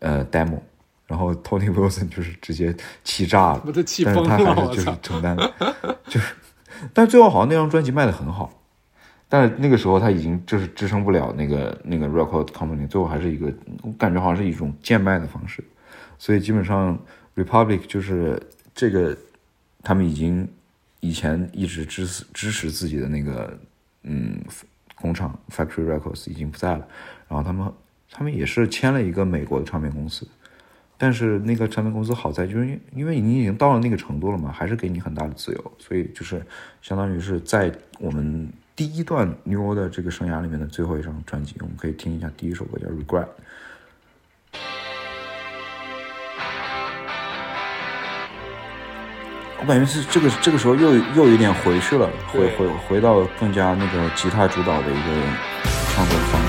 呃 demo，然后 Tony Wilson 就是直接气炸了，我都气但是，他还是就是！承担，就是，但最后好像那张专辑卖的很好，但那个时候他已经就是支撑不了那个那个 record company，最后还是一个我感觉好像是一种贱卖的方式，所以基本上 Republic 就是这个他们已经以前一直支持支持自己的那个嗯工厂 Factory Records 已经不在了，然后他们他们也是签了一个美国的唱片公司。但是那个唱片公司好在就是因因为你已经到了那个程度了嘛，还是给你很大的自由，所以就是相当于是在我们第一段 New Order 这个生涯里面的最后一张专辑，我们可以听一下第一首歌叫《Regret》。我感觉是这个这个时候又又有点回去了，回回回到更加那个吉他主导的一个创作的方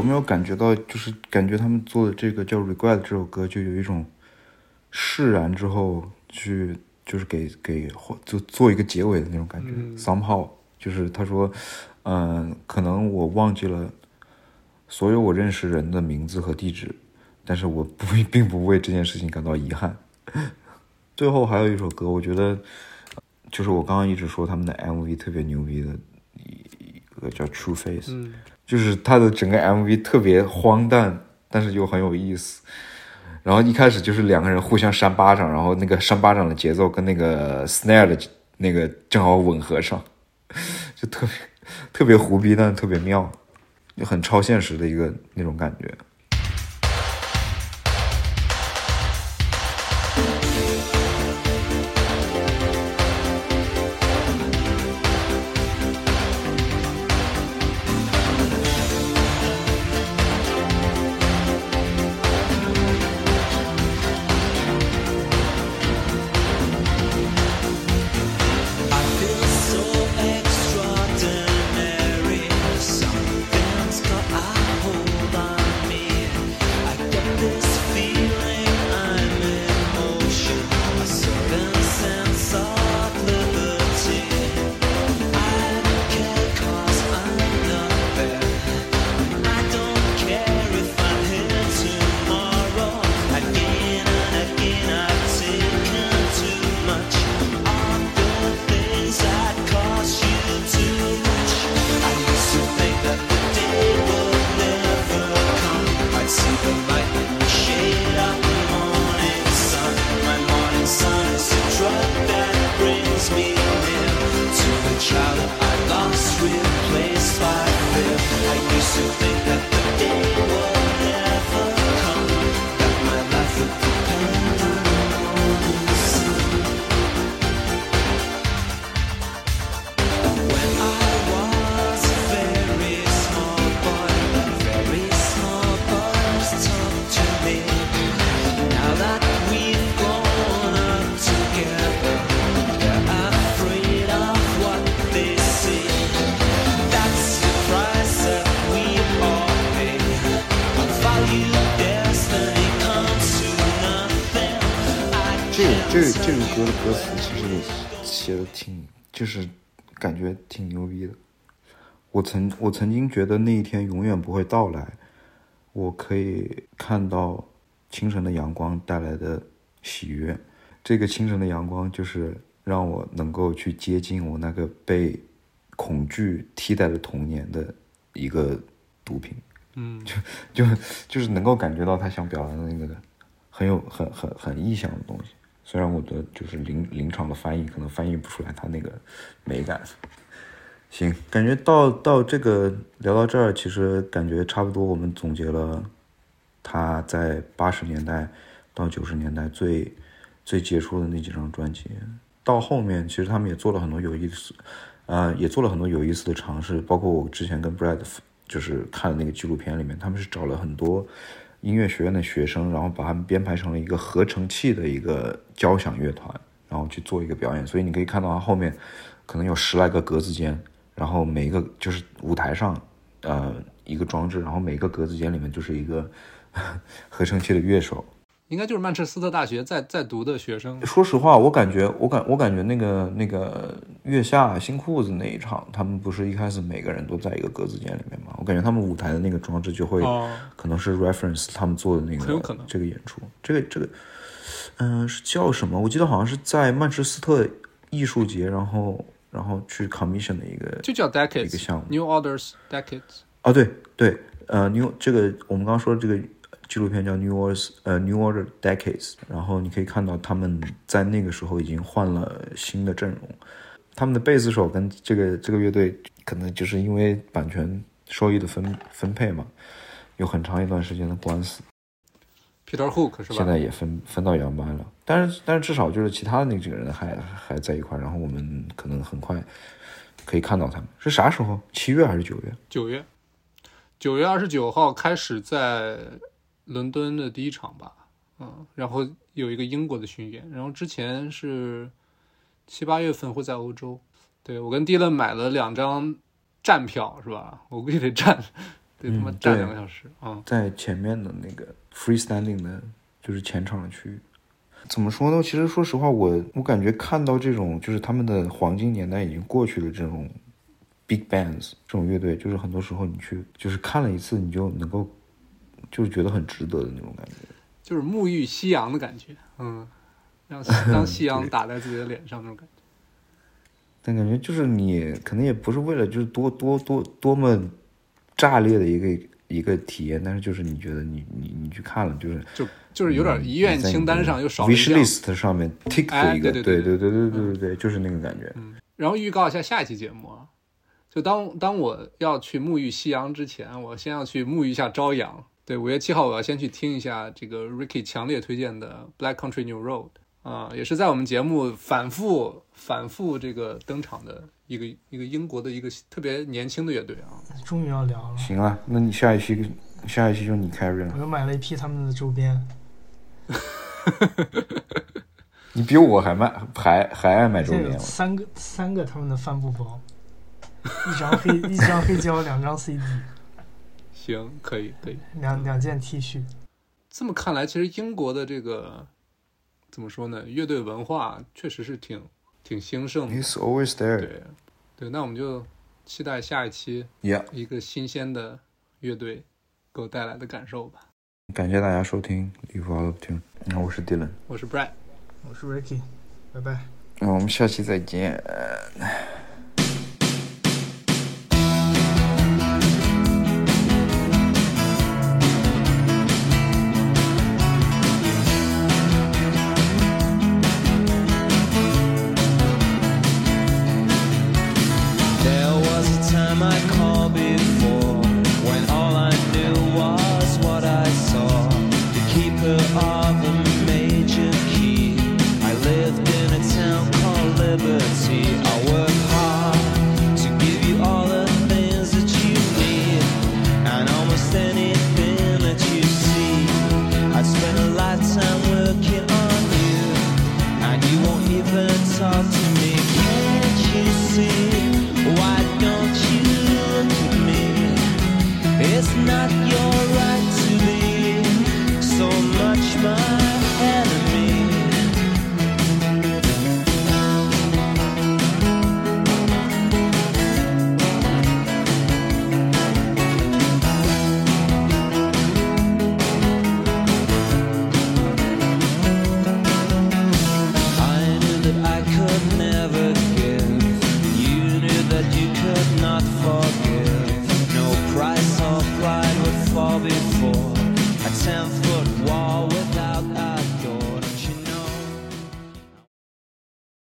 有没有感觉到，就是感觉他们做的这个叫《Regret》这首歌，就有一种释然之后去，就是给给就做一个结尾的那种感觉。嗯 Somehow，就是他说，嗯、可能我忘记了所有我认识人的名字和地址，但是我不并不为这件事情感到遗憾。最后还有一首歌，我觉得就是我刚刚一直说他们的 MV 特别牛逼的一一个叫《True Face》。嗯，就是他的整个 MV 特别荒诞，但是又很有意思。然后一开始就是两个人互相扇巴掌，然后那个扇巴掌的节奏跟那个 snare 的那个正好吻合上，就特别特别胡逼，但是特别妙，就很超现实的一个那种感觉。歌的歌词其实也写的挺，就是感觉挺牛逼的。我曾我曾经觉得那一天永远不会到来，我可以看到清晨的阳光带来的喜悦。这个清晨的阳光就是让我能够去接近我那个被恐惧替代的童年的一个毒品。嗯，就就是能够感觉到他想表达的那个很有很很很意象的东西。虽然我的就是临临场的翻译可能翻译不出来他那个美感。行，感觉到到这个聊到这儿，其实感觉差不多，我们总结了他在八十年代到九十年代最最杰出的那几张专辑。到后面，其实他们也做了很多有意思，呃，也做了很多有意思的尝试，包括我之前跟 Brad 就是看的那个纪录片里面，他们是找了很多音乐学院的学生，然后把他们编排成了一个合成器的一个交响乐团，然后去做一个表演。所以你可以看到它后面可能有十来个格子间，然后每一个就是舞台上呃一个装置，然后每个格子间里面就是一个 合成器的乐手。应该就是曼彻斯特大学在在读的学生。说实话，我感觉，我感我感觉那个那个月下新裤子那一场，他们不是一开始每个人都在一个格子间里面吗？我感觉他们舞台的那个装置就会，哦可能是 reference 他们做的那个，很有可能这个演出，这个这个，嗯、是叫什么？我记得好像是在曼彻斯特艺术节，然后然后去 commission 的一个，就叫 Decades 项目 New Orders Decades。哦，对对，呃，New 这个我们刚刚说的这个纪录片叫 New Order 呃 New Order Decades，然后你可以看到他们在那个时候已经换了新的阵容，他们的贝斯手跟这个这个乐队可能就是因为版权收益的分分配嘛，有很长一段时间的官司，Peter Hook 是吧？现在也分分道扬镳了。但是但是至少就是其他的那几个人还还在一块儿，然后我们可能很快可以看到他们是啥时候？七月还是九月？九月，九月二十九号开始在伦敦的第一场吧，嗯，然后有一个英国的巡演，然后之前是七八月份会在欧洲。对我跟迪伦买了两张站票是吧？我估计得站得他妈站两个小时啊。在前面的那个 freestanding 的，就是前场的区域。怎么说呢？其实说实话，我我感觉看到这种就是他们的黄金年代已经过去了，这种 big bands 这种乐队，就是很多时候你去就是看了一次，你就能够就是觉得很值得的那种感觉。就是沐浴夕阳的感觉，嗯，让 让夕阳打在自己的脸上那种感觉。但感觉就是你可能也不是为了就是多多多多么炸裂的一个一个体验，但是就是你觉得你你你去看了，就是就就是有点遗愿清单上又少了一 wishlist 上面 tick 的一个，对对对对对对对，就是那个感觉、嗯。然后预告一下下一期节目，就当当我要去沐浴夕阳之前，我先要去沐浴一下朝阳。对，五月七号我要先去听一下这个 Ricky 强烈推荐的 Black Country New Road。啊、也是在我们节目反复反复这个登场的一个一个英国的一个特别年轻的乐队啊。终于要聊了，行啊，那你下一期下一期就你 carry 了，我又买了一批他们的周边，你比我还卖还还爱买周边三个三个他们的帆布包，一张黑一张黑胶，两张 CD，行，可以可以。两两件 T 恤。这么看来，其实英国的这个怎么说呢？乐队文化确实是挺挺兴盛的。It's always there. 对，对，那我们就期待下一期一个新鲜的乐队给我带来的感受吧。感谢大家收听《Live Out of Tune》，那我是 Dylan，我是 Brad。我是 Ricky，拜拜。那我们下期再见。